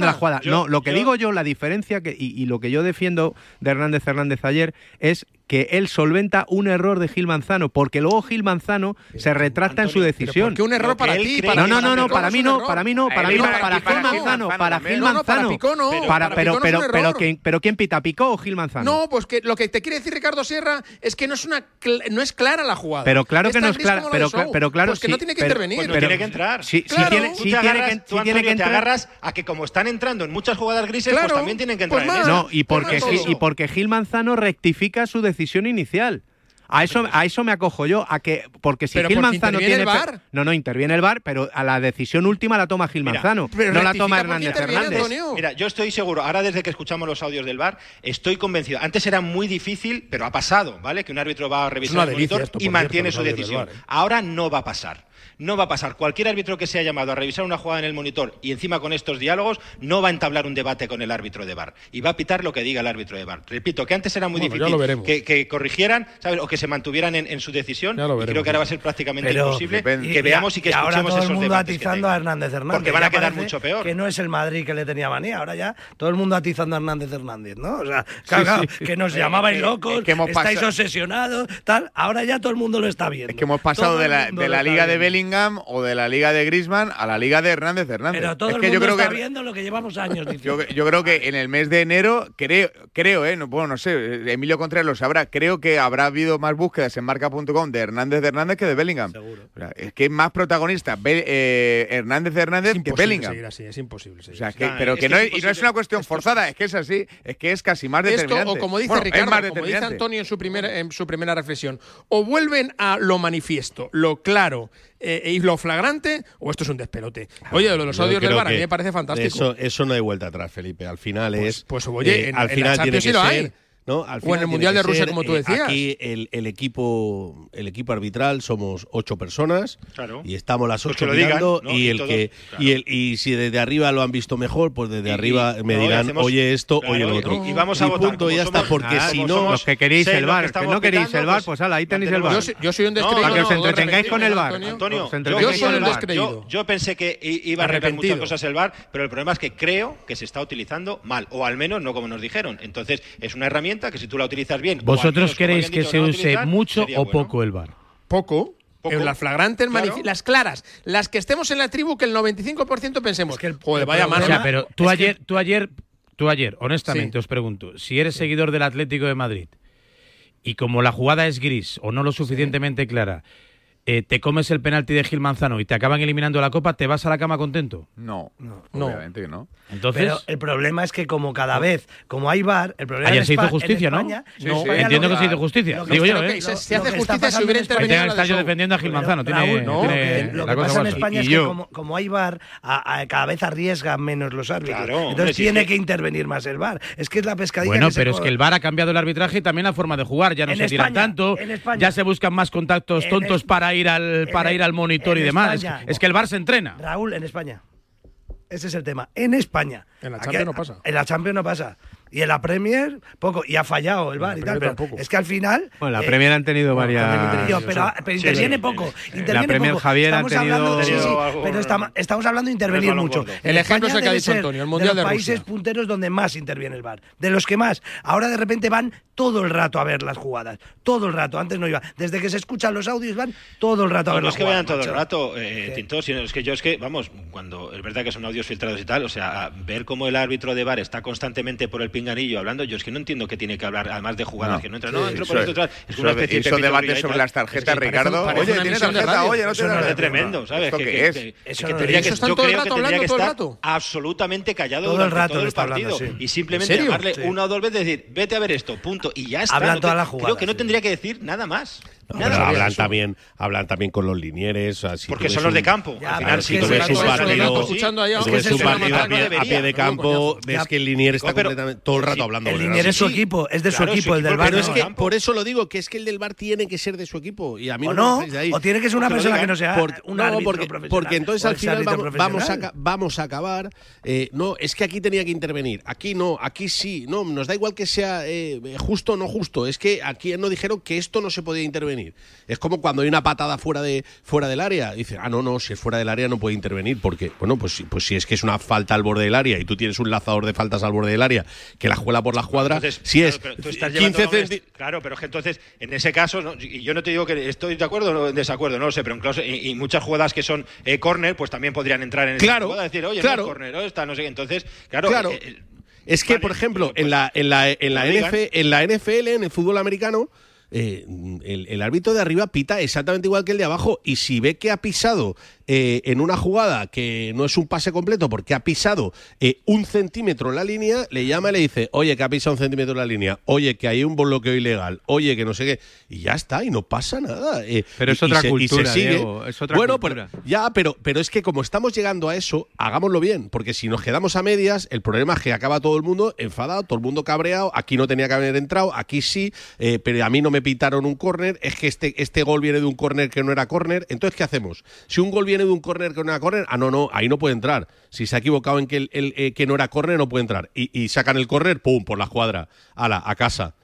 de, la jugada. No, lo que digo yo, la diferencia que, y lo que yo defiendo de Hernández Hernández ayer es que él solventa un error de Gil Manzano, porque luego Gil Manzano pero, se retracta Antonio, en su decisión. Que un error para ti, para no, no, no, no, para mí no, para mí no, para mí para Gil Manzano, para Gil Manzano. Para pero pero pero pero quién pita Picó o Gil Manzano? No, pues que lo que te quiere decir Ricardo Sierra es que no es una no es clara la jugada. Pero claro que no es clara, pero pero claro pues que no tiene que intervenir, pues tiene que entrar. Sí, tiene tiene que te agarras a que como están entrando en muchas jugadas grises, pues también tienen que pues entrar. ¿eh? No, y porque y porque Gil Manzano rectifica su decisión decisión inicial. A eso, a eso me acojo yo, a que porque si Gil Manzano tiene el no no interviene el bar, pero a la decisión última la toma Gil Manzano, no la toma Hernández Fernández. Mira, yo estoy seguro, ahora desde que escuchamos los audios del bar, estoy convencido. Antes era muy difícil, pero ha pasado, ¿vale? Que un árbitro va a revisar el monitor y mantiene su decisión. Ahora no va a pasar no va a pasar. Cualquier árbitro que sea llamado a revisar una jugada en el monitor y encima con estos diálogos, no va a entablar un debate con el árbitro de bar y va a pitar lo que diga el árbitro de bar. Repito, que antes era muy difícil que, corrigieran ¿sabes? o que se mantuvieran en, su decisión. Y creo que ahora va a ser prácticamente imposible que veamos y, que escuchemos ahora todo esos el mundo debates atizando a Hernández Hernández. Porque van a quedar mucho peor. Que no es el Madrid que le tenía manía, ahora ya todo el mundo atizando a Hernández Hernández, ¿no? O sea, que nos llamabais locos, que hemos estáis obsesionados, tal. Ahora ya todo el mundo lo está viendo. Es que hemos pasado de la, de la liga de Belling Bellingham o de la liga de Griezmann a la liga de Hernández Hernández. Pero todo es el que mundo yo creo está que viendo lo que llevamos años diciendo. yo, yo creo que en el mes de enero, creo, creo, eh, no, bueno, no sé, Emilio Contreras lo sabrá, creo que habrá habido más búsquedas en marca.com de Hernández de Hernández que de Bellingham. Seguro. es que es más protagonista Be- eh, Hernández de Hernández que Bellingham. seguir así, es imposible. seguir O sea, así. que, pero que, no es, y no es una cuestión forzada, es que es así, es que es casi más Esto, determinante. o como dice Bueno, Ricardo, como dice. Antonio en su, primera, en su primera reflexión, o vuelven a lo manifiesto, lo claro, eh, eh lo Flagrante o esto es un despelote. Oye, los Yo odios del bar a mí me parece fantástico. Eso, eso no hay vuelta atrás, Felipe. Al final pues, es. Pues, oye, eh, en, al final en la tiene que ser, ¿no? O en el Mundial de Rusia, como tú decías. Aquí el, el, equipo, el equipo arbitral somos ocho personas y estamos las pues ocho pues mirando y, el que y, el, y si desde arriba lo han visto mejor, pues desde arriba me dirán, oye esto, oye lo otro. Y vamos a votar. Y ya está, porque si no... Los que queréis el bar, que, no queréis el bar, pues, pues ala, ahí tenéis el bar. Yo, soy un descreído. para que os entretengáis con el bar. Antonio, yo soy un descreído. Yo pensé que iba a arreglar muchas cosas el bar, pero el problema es que creo que se está utilizando mal, o al menos no como nos dijeron. Entonces, es una herramienta que si tú la utilizas bien. ¿Vosotros creéis que se use mucho o poco el VAR? Poco. Poco. Las flagrantes, claro. las claras, las que estemos en la tribu que el 95% pensemos. Es que el, Joder, vaya o sea, pero tú ayer, tú ayer, tú ayer, honestamente os pregunto, si eres seguidor del Atlético de Madrid y como la jugada es gris o no lo suficientemente clara, eh, te comes el penalti de Gil Manzano y te acaban eliminando la copa, ¿te vas a la cama contento? No, obviamente que no. Entonces, Pero el problema es que como cada vez, como hay VAR, el problema Ayer es se hizo justicia, ¿no? Entiendo que, se hizo justicia. Digo yo, ¿eh? Se, hace justicia si hubiera intervenido en la defendiendo a Gil Manzano. Pero, tiene, no, lo que, pasa en España es que como, como, hay VAR, a, cada vez arriesgan menos los árbitros. Claro, Entonces tiene que intervenir más el VAR. Es que es la pescadilla Bueno, pero es que el VAR ha cambiado el arbitraje y también la forma de jugar. Ya no se tiran tanto, ya se buscan más contactos tontos para ir al, para ir al monitor y demás. Es, que, el Bar se entrena. Raúl, en España. Ese es el tema. En España. En la Champions no pasa. En la Champions no pasa. Y en la Premier, poco. Y ha fallado el VAR y tal. Pero es que al final. Bueno, la eh, Premier han tenido varias. Pero, pero, interviene poco. Interviene la Premier. Javier estamos ha tenido. Hablando, sí, algo, pero está, estamos hablando de intervenir mucho. El ejemplo es el que ha dicho Antonio, el Mundial de, los de países punteros donde más interviene el VAR. De los que más. Ahora de repente van todo el rato a ver las jugadas. Todo el rato. Antes no iba. Desde que se escuchan los audios van todo el rato a ver no, las es que jugadas. que vean todo el rato, eh, sí. Tinto, sino es que yo es que, vamos, cuando es verdad que son audios filtrados y tal, o sea, ver cómo el árbitro de bar está constantemente por el pinganillo hablando, yo es que no entiendo que tiene que hablar, además de jugadas que no entra. No, entro por esto, es, es una especie de. Esos debates sobre las tarjetas, Ricardo. Oye, tiene tarjeta, oye, no tiene tremendo, ¿sabes? es? Eso que tendría que, yo que tendría que estar absolutamente callado todo el rato todo el partido. Y simplemente llamarle una o dos veces decir, vete a ver esto, punto y ya está. Hablan Creo que no tendría que decir nada más. Hablan también, hablan también con los linieres. Así Porque son los de campo. Si tú un partido, a, pie, de campo, ves que el linier está todo el rato hablando. El linier es su equipo, es de su equipo, el del bar. Pero es que por eso lo digo, que es que el del bar tiene que ser de su equipo. Y a mí o no, o tiene que ser una persona que no sea un Porque entonces al final vamos a acabar. Eh, no, es que aquí tenía que intervenir, aquí no, aquí sí. No, nos da igual que sea eh, justo o no justo. Es que aquí no dijeron que esto no se podía intervenir. Es como cuando hay una patada fuera, de, fuera del área. Dice, ah, no, no, si es fuera del área no puede intervenir porque, bueno, pues, pues si es que es una falta al borde del área y tú tienes un lanzador de faltas al borde del área que la juela por la cuadra, si es claro, pero 15 Claro, pero es que entonces, en ese caso, no, yo no te digo que estoy de acuerdo o en desacuerdo, no lo sé, pero en y, muchas jugadas que son eh, corner, pues también podrían entrar en el claro, jugada, decir, oye, claro, no es corner, oh, esta, no sé qué. Entonces, claro, eh, eh, es que, por ejemplo, eh, pues, en la, en la, en en la NFL, en el fútbol americano, eh, el, el árbitro de arriba pita exactamente igual que el de abajo y si ve que ha pisado eh, en una jugada que no es un pase completo porque ha pisado eh, un centímetro la línea, le llama y le dice, oye, que ha pisado un centímetro la línea, oye, que hay un bloqueo ilegal, oye, que no sé qué, y ya está, y no pasa nada. Eh, pero es otra cultura, y se sigue. Es otra bueno, cultura. Pero, ya, pero, pero es que como estamos llegando a eso, hagámoslo bien, porque si nos quedamos a medias, el problema es que acaba todo el mundo enfadado, todo el mundo cabreado, aquí no tenía que haber entrado, aquí sí, pero a mí no me pitaron un córner, es que este, este gol viene de un córner que no era córner, entonces, ¿qué hacemos? Si un gol viene de un córner que no era córner, ah, no, no, ahí no puede entrar. Si se ha equivocado en que, el, eh, que no era córner, no puede entrar. Y, sacan el córner, pum, por la escuadra, ala, a casa.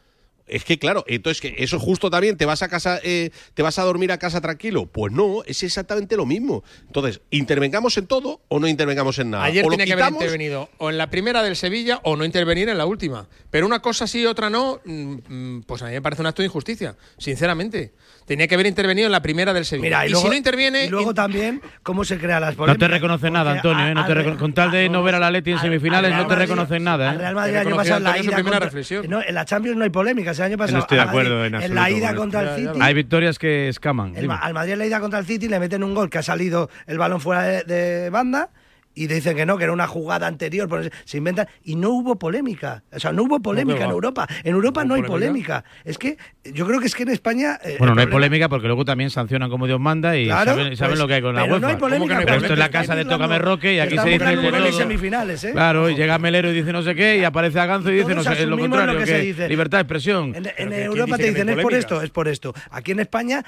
Es que claro, entonces que eso justo también te vas a casa, eh, te vas a dormir a casa tranquilo. Pues no, es exactamente lo mismo. Entonces, intervengamos en todo o no intervengamos en nada. Ayer o lo que haber intervenido o en la primera del Sevilla o no intervenir en la última. Pero una cosa sí, y otra no, mm, mm, pues a mí me parece un acto de injusticia, sinceramente tenía que haber intervenido en la primera del Sevilla. Mira, y, y si no interviene. Y luego también, ¿cómo se crean las polémicas? No te reconoce nada, Antonio. ¿eh? No te con tal de no ver a la Leti en semifinales, no te reconocen nada. ¿eh? Real Madrid año pasado la ida. Contra... Reflexión. No, en la Champions no hay polémica. Ese año pasado. No estoy de acuerdo Madrid, en, absoluto, en, la ida contra el City. Hay victorias que escaman. Al Madrid en la ida contra el City le meten un gol que ha salido el balón fuera de banda y dicen que no, que era una jugada anterior, pero se inventan. Y no hubo polémica. O sea, no hubo polémica en Europa. En Europa no, hay polémica? Es que yo creo que es que en España. Eh, bueno, no problema... hay polémica porque luego también sancionan como Dios manda y claro, saben, pues, lo que hay con la UEFA. No hay polémica. No esto es la casa de Tócame Roque y aquí se dice. Semifinales, ¿eh? Claro, y llega Melero y dice no sé qué y aparece Aganzo y dice no sé, lo contrario. Lo que que se dice. Libertad de expresión. En Europa te dicen es por esto, es por esto. Aquí en España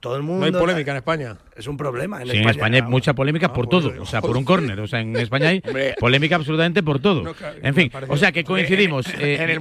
todo el mundo. No hay polémica en España. Es un problema. Sí, en España hay mucha polémica por ah, todo. Pues o sea, por un córner. O sea, en España hay polémica absolutamente por todo. En fin, o sea que coincidimos. Eh,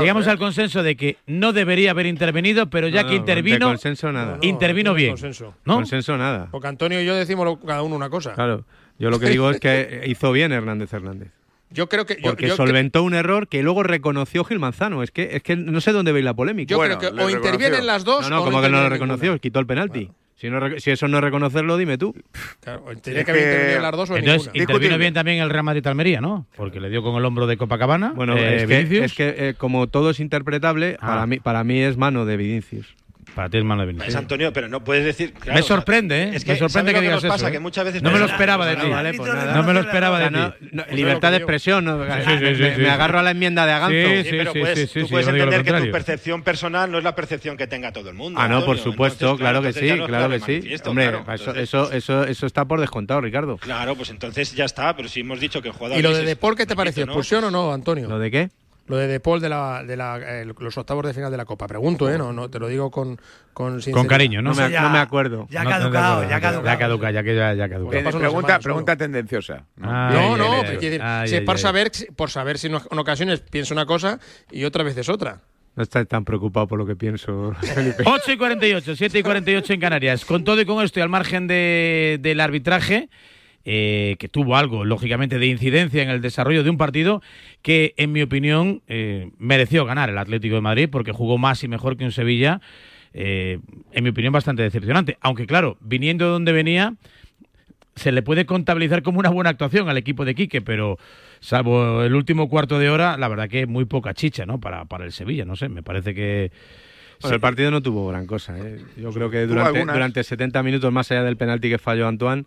llegamos al consenso de que, no debería haber intervenido, pero ya que intervino. consenso nada. Intervino bien. Consenso. ¿No? Consenso nada. Porque Antonio y yo decimos cada uno una cosa. Claro. Yo lo que digo es que hizo bien Hernández Hernández. Yo creo que. Porque solventó un error que luego reconoció Gil Manzano. Es que, es que no sé dónde veis la polémica. Yo creo que o intervienen las dos. No, no, como que no lo reconoció, quitó el penalti. Si, eso no es reconocerlo, dime tú. Claro, tenía que haber intervenido las dos o Entonces, bien también el Real Madrid-Almería, ¿no? Porque le dio con el hombro de Copacabana. Bueno, eh, es, que, es que, eh, como todo es interpretable, ah. para, mí, para mí es mano de Vinicius. Para ti es malo de venir. Antonio, pero no puedes decir. Me sorprende, ¿eh? Es que, me sorprende que, que digas pasa? eso. ¿eh? Que muchas veces no me lo esperaba de ti. Pues no me lo esperaba de ti. Libertad de expresión. Me agarro a la enmienda de Aganzo. Sí, pero puedes, tú puedes entender que tu percepción personal no es la percepción que tenga todo el mundo. Ah, no, por supuesto, claro que sí, claro que sí. Hombre, eso eso está por descontado, Ricardo. Claro, pues entonces ya está, pero si hemos dicho que el jugador. ¿Y lo de Depor qué te pareció? ¿Expulsión o no, Antonio? ¿Lo de qué? lo de De Paul de, la, de la, eh, los octavos de final de la Copa. Pregunto, ¿eh? No, no te lo digo con con, con cariño, ¿no? No, me, ya, no me acuerdo. Ya caducado, ya caducado. Ya caduca, ya que ya, ya caduca. Eh, pregunta, pregunta tendenciosa. No, no, no es decir, ah, si es saber, por saber si en ocasiones pienso una cosa y otra vez es otra. No estás tan preocupado por lo que pienso, Felipe. 8 y 48, 7 y 48 en Canarias. Con todo y con esto y al margen de, del arbitraje, eh, que tuvo algo, lógicamente, de incidencia en el desarrollo de un partido que, en mi opinión, eh, mereció ganar el Atlético de Madrid porque jugó más y mejor que un Sevilla, eh, en mi opinión, bastante decepcionante. Aunque, claro, viniendo de donde venía, se le puede contabilizar como una buena actuación al equipo de Quique, pero salvo el último cuarto de hora, la verdad que es muy poca chicha ¿no? para, para el Sevilla, no sé, me parece que... El partido no tuvo gran cosa. ¿eh? Yo creo que durante, durante 70 minutos, más allá del penalti que falló Antoine,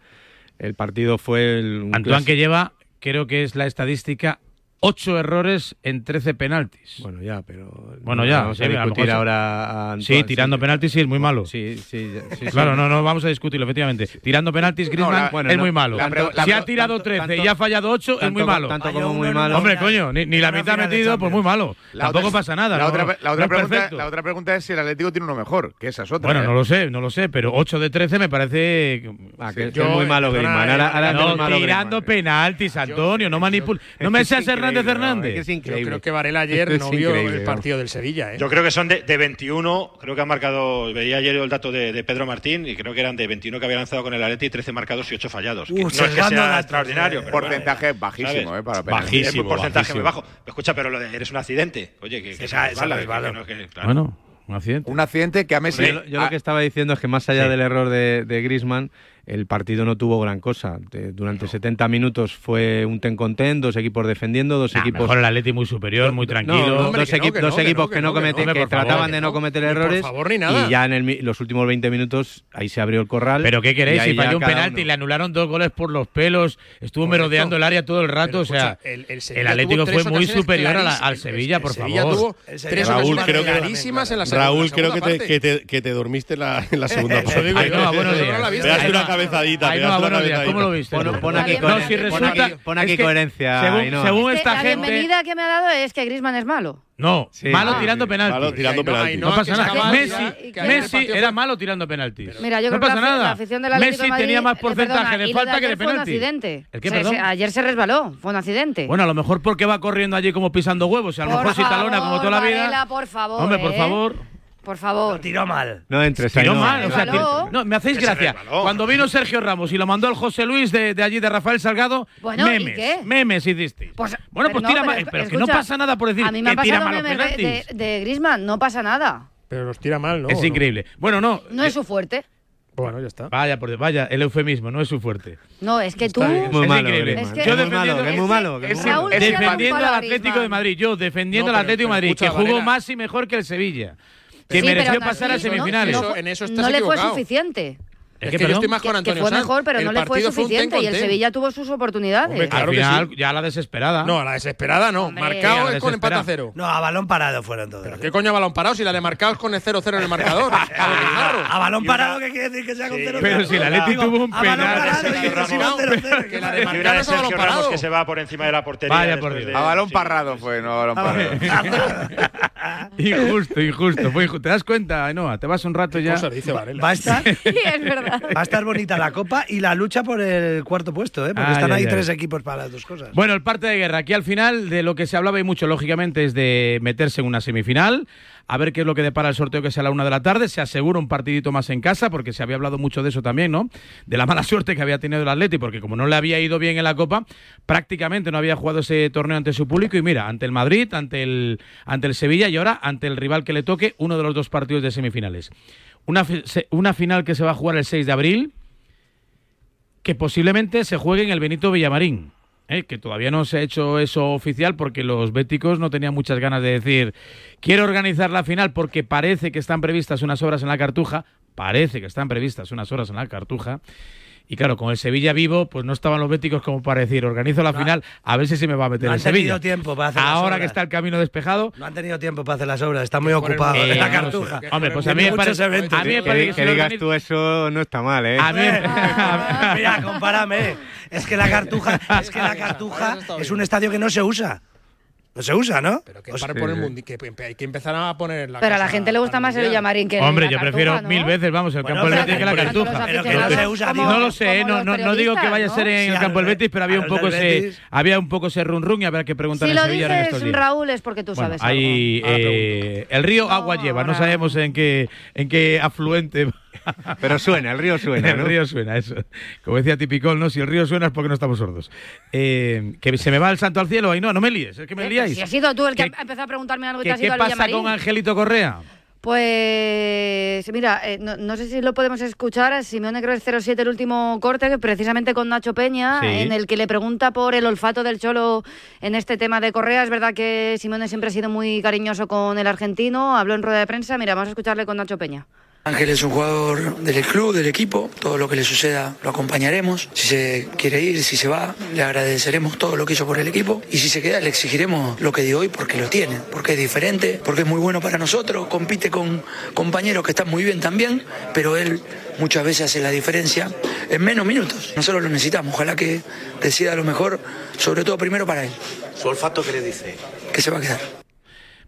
el partido fue el. Antoine clásico. que lleva, creo que es la estadística Ocho errores en 13 penaltis. Bueno, ya, pero. Bueno, ya. Vamos sí, a discutir a ahora. A sí, tirando penaltis sí es muy malo. Sí, sí. claro, no, no vamos a discutirlo, efectivamente. Tirando penaltis, Griezmann es muy malo. Si ha tirado tanto, 13 y ha fallado 8, es muy malo. Tanto como muy malo. Hombre, coño, ni, ni la mitad metido, pues muy malo. Tampoco pasa nada. La, otra, la, otra pregunta, es si el Atlético tiene uno mejor, que esa es otra. Bueno, ¿eh? no lo sé, no lo sé, pero 8 de 13 me parece. Ah, es muy malo, Griezmann. Eh, tirando penaltis, Antonio, no manipules. No me seas errar Hernández Hernández. No, es que Yo creo que Varela ayer no vio el partido del Sevilla. ¿eh? Yo creo que son de, de, 21, creo que han marcado, veía ayer el dato de, Pedro Martín, y creo que eran de 21 que había lanzado con el Atleti, 13 marcados y 8 fallados. Que no es que sea extraordinario. Pero porcentaje bueno, bajísimo, ¿sabes? ¿eh? Para bajísimo. Un porcentaje muy bajo. Escucha, pero lo de, eres un accidente. Oye, que, sí, que sea, Bueno. Un accidente. Un accidente que a Messi. Yo, lo que estaba diciendo es que más allá del error de, de Grisman, el partido no tuvo gran cosa. durante no. 70 minutos fue un ten con ten, dos equipos defendiendo, dos ah, equipos. Mejor el Atleti muy superior, muy tranquilo. Dos, equipos que no que trataban de no cometer errores. Y ya en el, los últimos 20 minutos ahí se abrió el corral. Pero qué queréis, si falló un penalti le anularon dos goles por los pelos, estuvo merodeando el área todo el rato. O sea, el, el, Atlético fue muy superior al Sevilla, por Sevilla favor. Tres Raúl, creo clarísimas en la segunda. Raúl, creo que te dormiste en la segunda parte cabezadita. No, ¿Cómo lo viste? Pon, aquí, si resulta, pon aquí, coherencia. Según, esta la gente. La bienvenida que me ha dado es que Grisman es malo. No, ah, malo, tirando penalti. No, pasa nada. Messi, era malo tirando penaltis. Mira, yo no creo pasa la, nada. Messi tenía más porcentaje de falta que de penalti. Ayer se resbaló, fue un accidente. Bueno, a lo mejor porque va corriendo allí como pisando huevos, a lo mejor si talona como toda la vida. Por favor. ¿eh? Por favor. tiró mal. No entres ahí. Tiró no. mal, o sea, no, me hacéis Que se gracia. resbaló. Cuando vino Sergio Ramos y lo mandó el José Luis de, de allí de Rafael Salgado, Bueno, ¿y memes, qué? memes hicisteis. Pues, bueno, pero pues no, tira pero mal, pero que no escucha, pasa nada por decir A mí me que han tira pasado mal los memes de, penaltis. de, de Griezmann, no pasa nada. Pero los tira mal, ¿no? es increíble. Bueno, no. No es su fuerte. Bueno, ya está. Vaya, por, vaya, el eufemismo, no es su fuerte. No, es que tú. Bien. Muy es malo, increíble. Griezmann. Es que- Yo Es muy malo, defendiendo- que es muy malo. que es muy malo. Raúl se llama defendiendo al Atlético de Madrid, yo defendiendo No, al pero- Atlético de pero Madrid, escucha, que jugó Varela. más y mejor que el Sevilla, que Sí, mereció pasar a semifinales. No, Eso- en eso estás no le fue equivocado. suficiente. Es que, yo estoy más con Que Antonio fue Sanz. mejor, pero El no le fue fue suficiente y el. Sevilla tuvo sus oportunidades. Hombre, claro Al que final, sí. ya la desesperada. No, la desesperada no. Hombre. Marcado la es con empate a cero. No, a balón parado fueron todos. ¿Qué coño a balón parado si la de marcado es con el 0-0 en el marcador? A balón parado, ¿qué quiere decir que sea con 0 Pero si el Atleti tuvo un A balón penal. parado, 0-0. Que la de marcado es a balón parado. que se va por encima de la portería. Vaya por después Dios. de- A balón sí. parrado fue, no a balón parado. Injusto, injusto. Fue injusto. ¿Te das cuenta, Ainhoa? Te vas un rato ya. Cosa dice Varela. A estar, Sí, es verdad. va a estar bonita la copa y la lucha por el cuarto puesto, ¿eh? porque están ahí tres equipos para las dos cosas. Bueno, el parte de guerra. Aquí al final de lo que se hablaba y mucho, lógicamente, es de meterse en una semifinal. A ver qué es lo que depara el sorteo que sea a la una de la tarde. Se asegura un partidito más en casa, porque se había hablado mucho de eso también, ¿no? De la mala suerte que había tenido el Atleti, porque como no le había ido bien en la Copa, prácticamente no había jugado ese torneo ante su público. Y mira, ante el Madrid, ante el, ante el Sevilla y ahora ante el rival que le toque, uno de los dos partidos de semifinales. Una, una final que se va a jugar el 6 de abril, que posiblemente se juegue en el Benito Villamarín. ¿eh? que todavía no se ha hecho eso oficial porque los béticos no tenían muchas ganas de decir quiero organizar la final porque parece que están previstas unas horas en la cartuja, parece que están previstas unas horas en la cartuja. Y claro, con el Sevilla vivo, pues no estaban los béticos como para decir, organizo la final, a ver si se me va a meter no el han tenido Sevilla. tiempo para hacer las Ahora obras. que está el camino despejado, No han tenido tiempo para hacer las obras, están muy ocupados eh, en la cartuja. sé. Hombre, pues a mí me parece, eventos. a mí me Que, parece que digas tú eso no está mal, ¿eh? a mí- Mira, compárame. Es que la cartuja, es que la cartuja es un estadio que no se usa. No se usa, ¿no? Pero que para por el mundo, que hay que empezar a poner la Pero a la casa gente le gusta más el Mundial. Villamarín que el Hombre, la yo Cartuja, prefiero ¿no? mil veces, vamos, el Bueno, campo del pero Betis que la tanto los cartuja. Pero que no se usa, como-. No lo sé, como no, los no, no digo que vaya a ser en Sí, el campo del Betis, pero había un poco ese, Betis. había un poco ese run run y habrá que preguntar Si en lo Sevilla en estos dices, días. Raúl, es porque tú Bueno, sabes ahí eh, el río agua lleva, no ahora- sabemos en qué en qué afluente. Pero suena, el río suena, el río suena, eso. Como decía Tipicol, ¿no? Si el río suena es porque no estamos sordos. Eh, que se me va el santo al cielo ahí, no, no me líes, es que me Eh, liáis. Si has sido tú el que ¿Qué- ha empezado a preguntarme algo y te ¿Qué, has qué ido al pasa Villamarín. con Angelito Correa? Pues mira, eh, no, no sé si lo podemos escuchar. Simeone creo es 07 el último corte, que precisamente con Nacho Peña, Sí. en el que le pregunta por el olfato del Cholo en este tema de Correa. Es verdad que Simeone siempre ha sido muy cariñoso con el argentino, habló en rueda de prensa. Mira, vamos a escucharle con Nacho Peña. Ángel es un jugador del club, del equipo, todo lo que le suceda lo acompañaremos. Si se quiere ir, si se va, le agradeceremos todo lo que hizo por el equipo y si se queda le exigiremos lo que dio hoy porque lo tiene, porque es diferente, porque es muy bueno para nosotros, compite con compañeros que están muy bien también, pero él muchas veces hace la diferencia en menos minutos. Nosotros lo necesitamos, ojalá que decida lo mejor, sobre todo primero para él, ¿Su olfato qué le dice? que se va a quedar.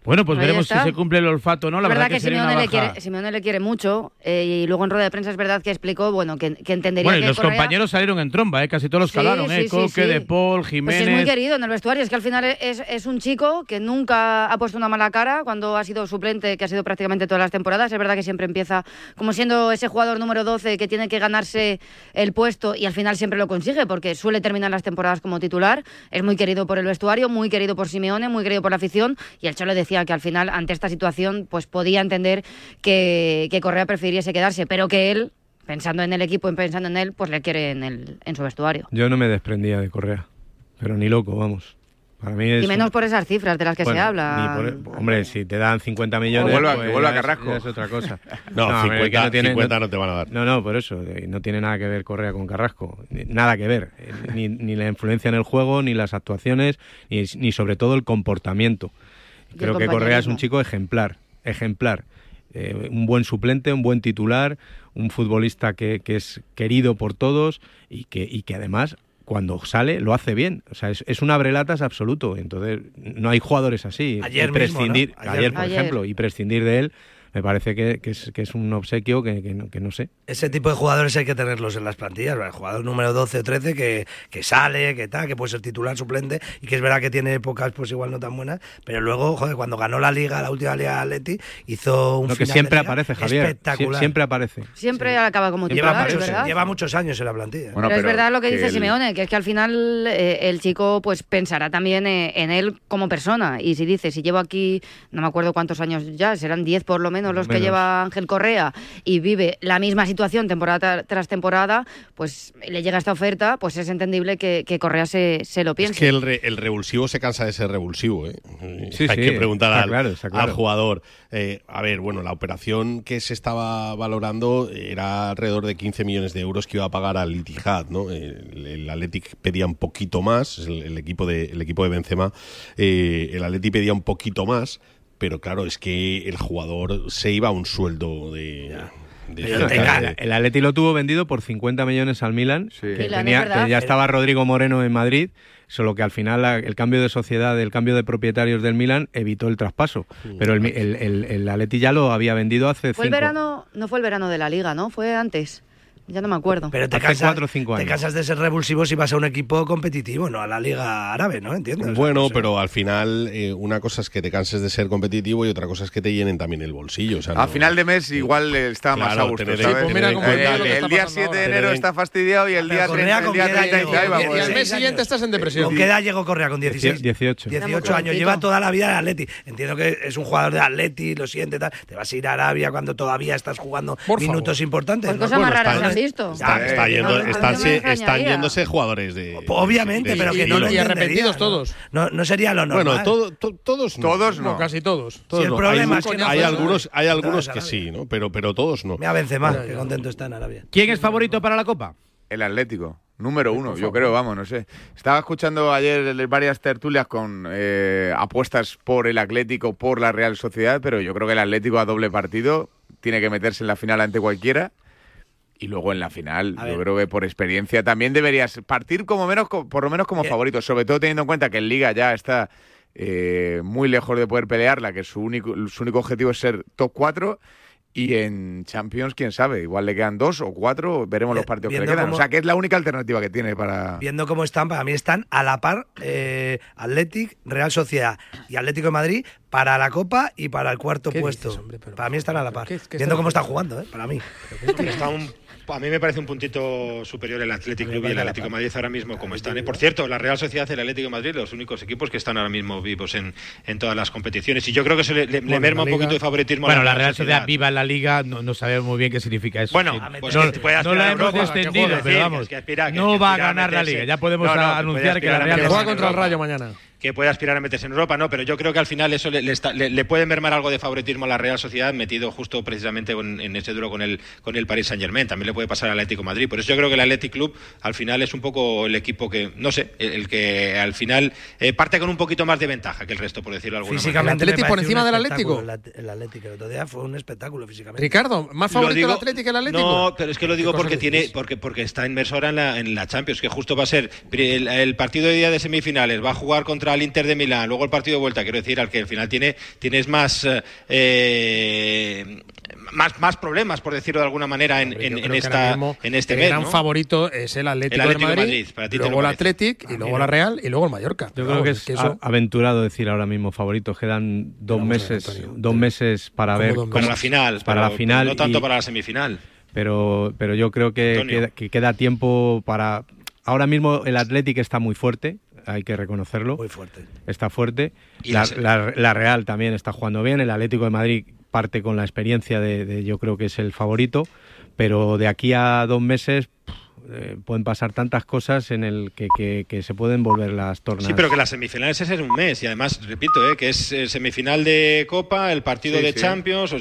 Bueno, pues Ahí veremos si está. se cumple el olfato, ¿no? La es verdad, que, sería Simeone le, quiere, Simeone le quiere mucho eh, y luego en rueda de prensa es verdad que explicó bueno que, que entendería Bueno, y que los Correa- compañeros salieron en tromba, ¿eh? casi todos los Sí, calaron, ¿eh? sí, Coque. De Paul, Pues Jiménez. es muy querido en el vestuario, es que al final es, es un chico que nunca ha puesto una mala cara cuando ha sido suplente, que ha sido prácticamente todas las temporadas. Es verdad que siempre empieza como siendo ese jugador número 12 que tiene que ganarse el puesto y al final siempre lo consigue porque suele terminar las temporadas como titular. Es muy querido por el vestuario, muy querido por Simeone, muy querido por la afición y el Cholo decía que al final ante esta situación pues podía entender que, que Correa prefiriese quedarse, pero que él, pensando en el equipo y pensando en él, pues le quiere en, el, en su vestuario. Yo no me desprendía de Correa, pero ni loco, vamos. Para mí es Y menos por esas cifras de las que Bueno, se habla. ni por- hombre, si te dan 50 millones, vuelva- pues vuelva es- Carrasco. es otra cosa. No, a 50 que tiene- 50 no te van a dar. No, no, por eso. No tiene nada que ver Correa con Carrasco. Nada que ver. Eh, Ni, ni la influencia en el juego, ni las actuaciones, ni, ni sobre todo el comportamiento. Creo que Correa es un chico ejemplar. Ejemplar. Eh, un buen suplente, un buen titular, un futbolista que, que es querido por todos y que, y que además cuando sale lo hace bien. O sea, es, es un abrelatas absoluto. Entonces, no hay jugadores así. Ayer y mismo, prescindir, ¿no? ayer, Ayer. por Ayer. ejemplo, y prescindir de él me parece que, que es, que es un obsequio que, que no, que no sé. Ese tipo de jugadores hay que tenerlos en las plantillas. El jugador número 12 o 13 que, que sale, que tal, que puede ser titular suplente y que es verdad que tiene épocas pues igual no tan buenas, pero luego, joder, cuando ganó la liga, la última liga Atleti, hizo un Lo que final siempre de liga aparece, Javier. Sie- Espectacular. Siempre aparece. Siempre acaba como lleva, titular, es muchos, verdad. lleva muchos años en la plantilla. pero, es verdad lo que dice el- Simeone, que es que al final eh, el chico pues pensará también eh, en él como persona. Y si dice, si llevo aquí, no me acuerdo cuántos años ya, serán 10 por lo menos, menos los que lleva Ángel Correa y vive la misma situación temporada tras temporada, pues le llega esta oferta, pues es entendible que, que Correa se, se lo Es piense. que el, re- el revulsivo se cansa de ser revulsivo. ¿eh? Sí, Hay sí, que preguntar al, claro, jugador. Eh, a ver, bueno, la operación que se estaba valorando era alrededor de 15 millones de euros que iba a pagar al Itihad. ¿no? El, el Athletic pedía un poquito más, es el, el equipo, de, el equipo de Benzema. eh, el Athletic pedía un poquito más, pero claro, es que el jugador se iba a un sueldo de. cerca el, el Atleti lo tuvo vendido por 50 millones al Milan, que, Milan, tenía- es verdad. que ya estaba Rodrigo Moreno en Madrid, solo que al final la- el cambio de sociedad, el cambio de propietarios del Milan evitó el traspaso. Pero el, el, el, el Atleti ya lo había vendido hace Fue el verano, no fue el verano de la liga, ¿no? Fue antes. Ya no me acuerdo. Pero te cinco te años. cansas de ser revulsivo si vas a un equipo competitivo, no a la Liga Árabe, ¿no? ¿Entiendes? O sea, Bueno, pero al final eh, una cosa es que te canses de ser competitivo y otra cosa es que te llenen también el bolsillo. O sea, A no- final de mes igual eh, está más a gusto, el, día pasando 7 de enero está fastidiado y el día Correa 30, el con día qué edad 30 llegó, ahí va, con pues. Y al mes 16 siguiente estás en depresión. ¿Con qué edad llegó Correa? ¿Con 16? 18. 18 Estamos años. Lleva toda la vida en Atleti. Entiendo que es un jugador de Atleti, lo siente, tal. Te vas a ir a Arabia cuando todavía estás jugando minutos importantes. Más raras está-. Está, eh, yendo- a no me están, se- están extrañaría. yéndose jugadores de. Obviamente, de- pero que no lo. Y arrepentidos todos. No, no sería lo normal. Bueno, todo- to- todos no. Todos No, no. casi todos. Todos Si el no. problema hay, es que no hay algunos, hay ¿no? algunos que sí, ¿no? Pero, pero todos no. Mira Benzema, que contento está en Arabia. ¿Quién es favorito para la Copa? El Atlético, número uno, yo creo, vamos, no sé. Estaba escuchando ayer varias tertulias con eh, apuestas por el Atlético, por la Real Sociedad, pero yo creo que el Atlético a doble partido tiene que meterse en la final ante cualquiera. Y luego en la final, A yo ver. creo que por experiencia también deberías partir como menos, por lo menos como Bien. favorito, sobre todo teniendo en cuenta que en Liga ya está eh, muy lejos de poder pelearla, que su único, su único objetivo es ser top 4. Y en Champions, quién sabe, igual le quedan dos o cuatro, veremos los Vi- partidos que le quedan. cómo- O sea, que es la única alternativa que tiene para. Viendo cómo están, para mí están a la par eh, Athletic, Real Sociedad y Atlético de Madrid para la Copa y para el cuarto ¿Qué puesto. dices, hombre? Pero, para mí están a la par. ¿qué- qué Viendo cómo están jugando? ¿eh? para mí. Está un- a mí me parece un puntito superior el Atlético Club y el Atlético de Madrid ahora mismo como están. ¿eh? Por cierto, la Real Sociedad y el Atlético de Madrid, los únicos equipos que están ahora mismo vivos en, en todas las competiciones. Y yo creo que eso le, le- le Bueno, merma un la poquito de favoritismo Bueno, a la Real Sociedad viva en la Liga, no, no sabemos muy bien qué significa eso. Bueno, pues no, que no la hemos descendido, pero vamos, no va a ganar la. Liga. Ya podemos anunciar que la Real juega contra el. Rayo mañana. Que puede aspirar a meterse en Europa, no, pero yo creo que al final eso le, le está- le- le puede mermar algo de favoritismo a la Real Sociedad metido justo precisamente en, en ese duro con el con el Paris Saint Germain. También le puede pasar al Atlético de Madrid. Por eso yo creo que el Athletic Club al final es un poco el equipo que, no sé, el, el que al final eh, parte con un poquito más de ventaja que el resto, por decirlo de alguna Físicamente. ¿El Atleti me por encima del Atlético? El, el Atlético el otro día fue un espectáculo físicamente. Ricardo, ¿más favorito digo- el Atlético que el Atlético? No, pero es que lo digo ¿Qué cosa porque tiene, porque, porque está inmerso ahora en la, en la Champions, que justo va a ser el partido de día de semifinales, va a jugar contra el Inter de Milán, luego el partido de vuelta, quiero decir, al que al final tiene, tienes más eh, eh, más, más problemas, por decirlo de alguna manera, en, Hombre, en- esta, mismo en este el mes. gran ¿no? favorito es el Atlético, El Atlético de de Madrid, Madrid, para ti te luego el. Athletic, y luego la Real, y luego el Mallorca. Yo creo que es que eso- aventurado decir ahora mismo favoritos. Quedan dos Vamos a ver, meses, Antonio. dos meses para ¿Cómo ver cómo- Para la final. para la final No tanto y- para la semifinal. pero, pero yo creo que queda, que queda tiempo para. Ahora mismo el Athletic está muy fuerte, hay que reconocerlo. Muy fuerte. Está fuerte. Y La, las- la- la Real también está jugando bien. El Atlético de Madrid parte con la experiencia de, de- yo creo que es el favorito. Pero de aquí a dos meses pff, eh, pueden pasar tantas cosas en el que, que- que se pueden volver las tornas. Sí, pero que las semifinales es en un mes y además, repito, eh, que es eh, semifinal de Copa, el partido Sí, de sí. Champions,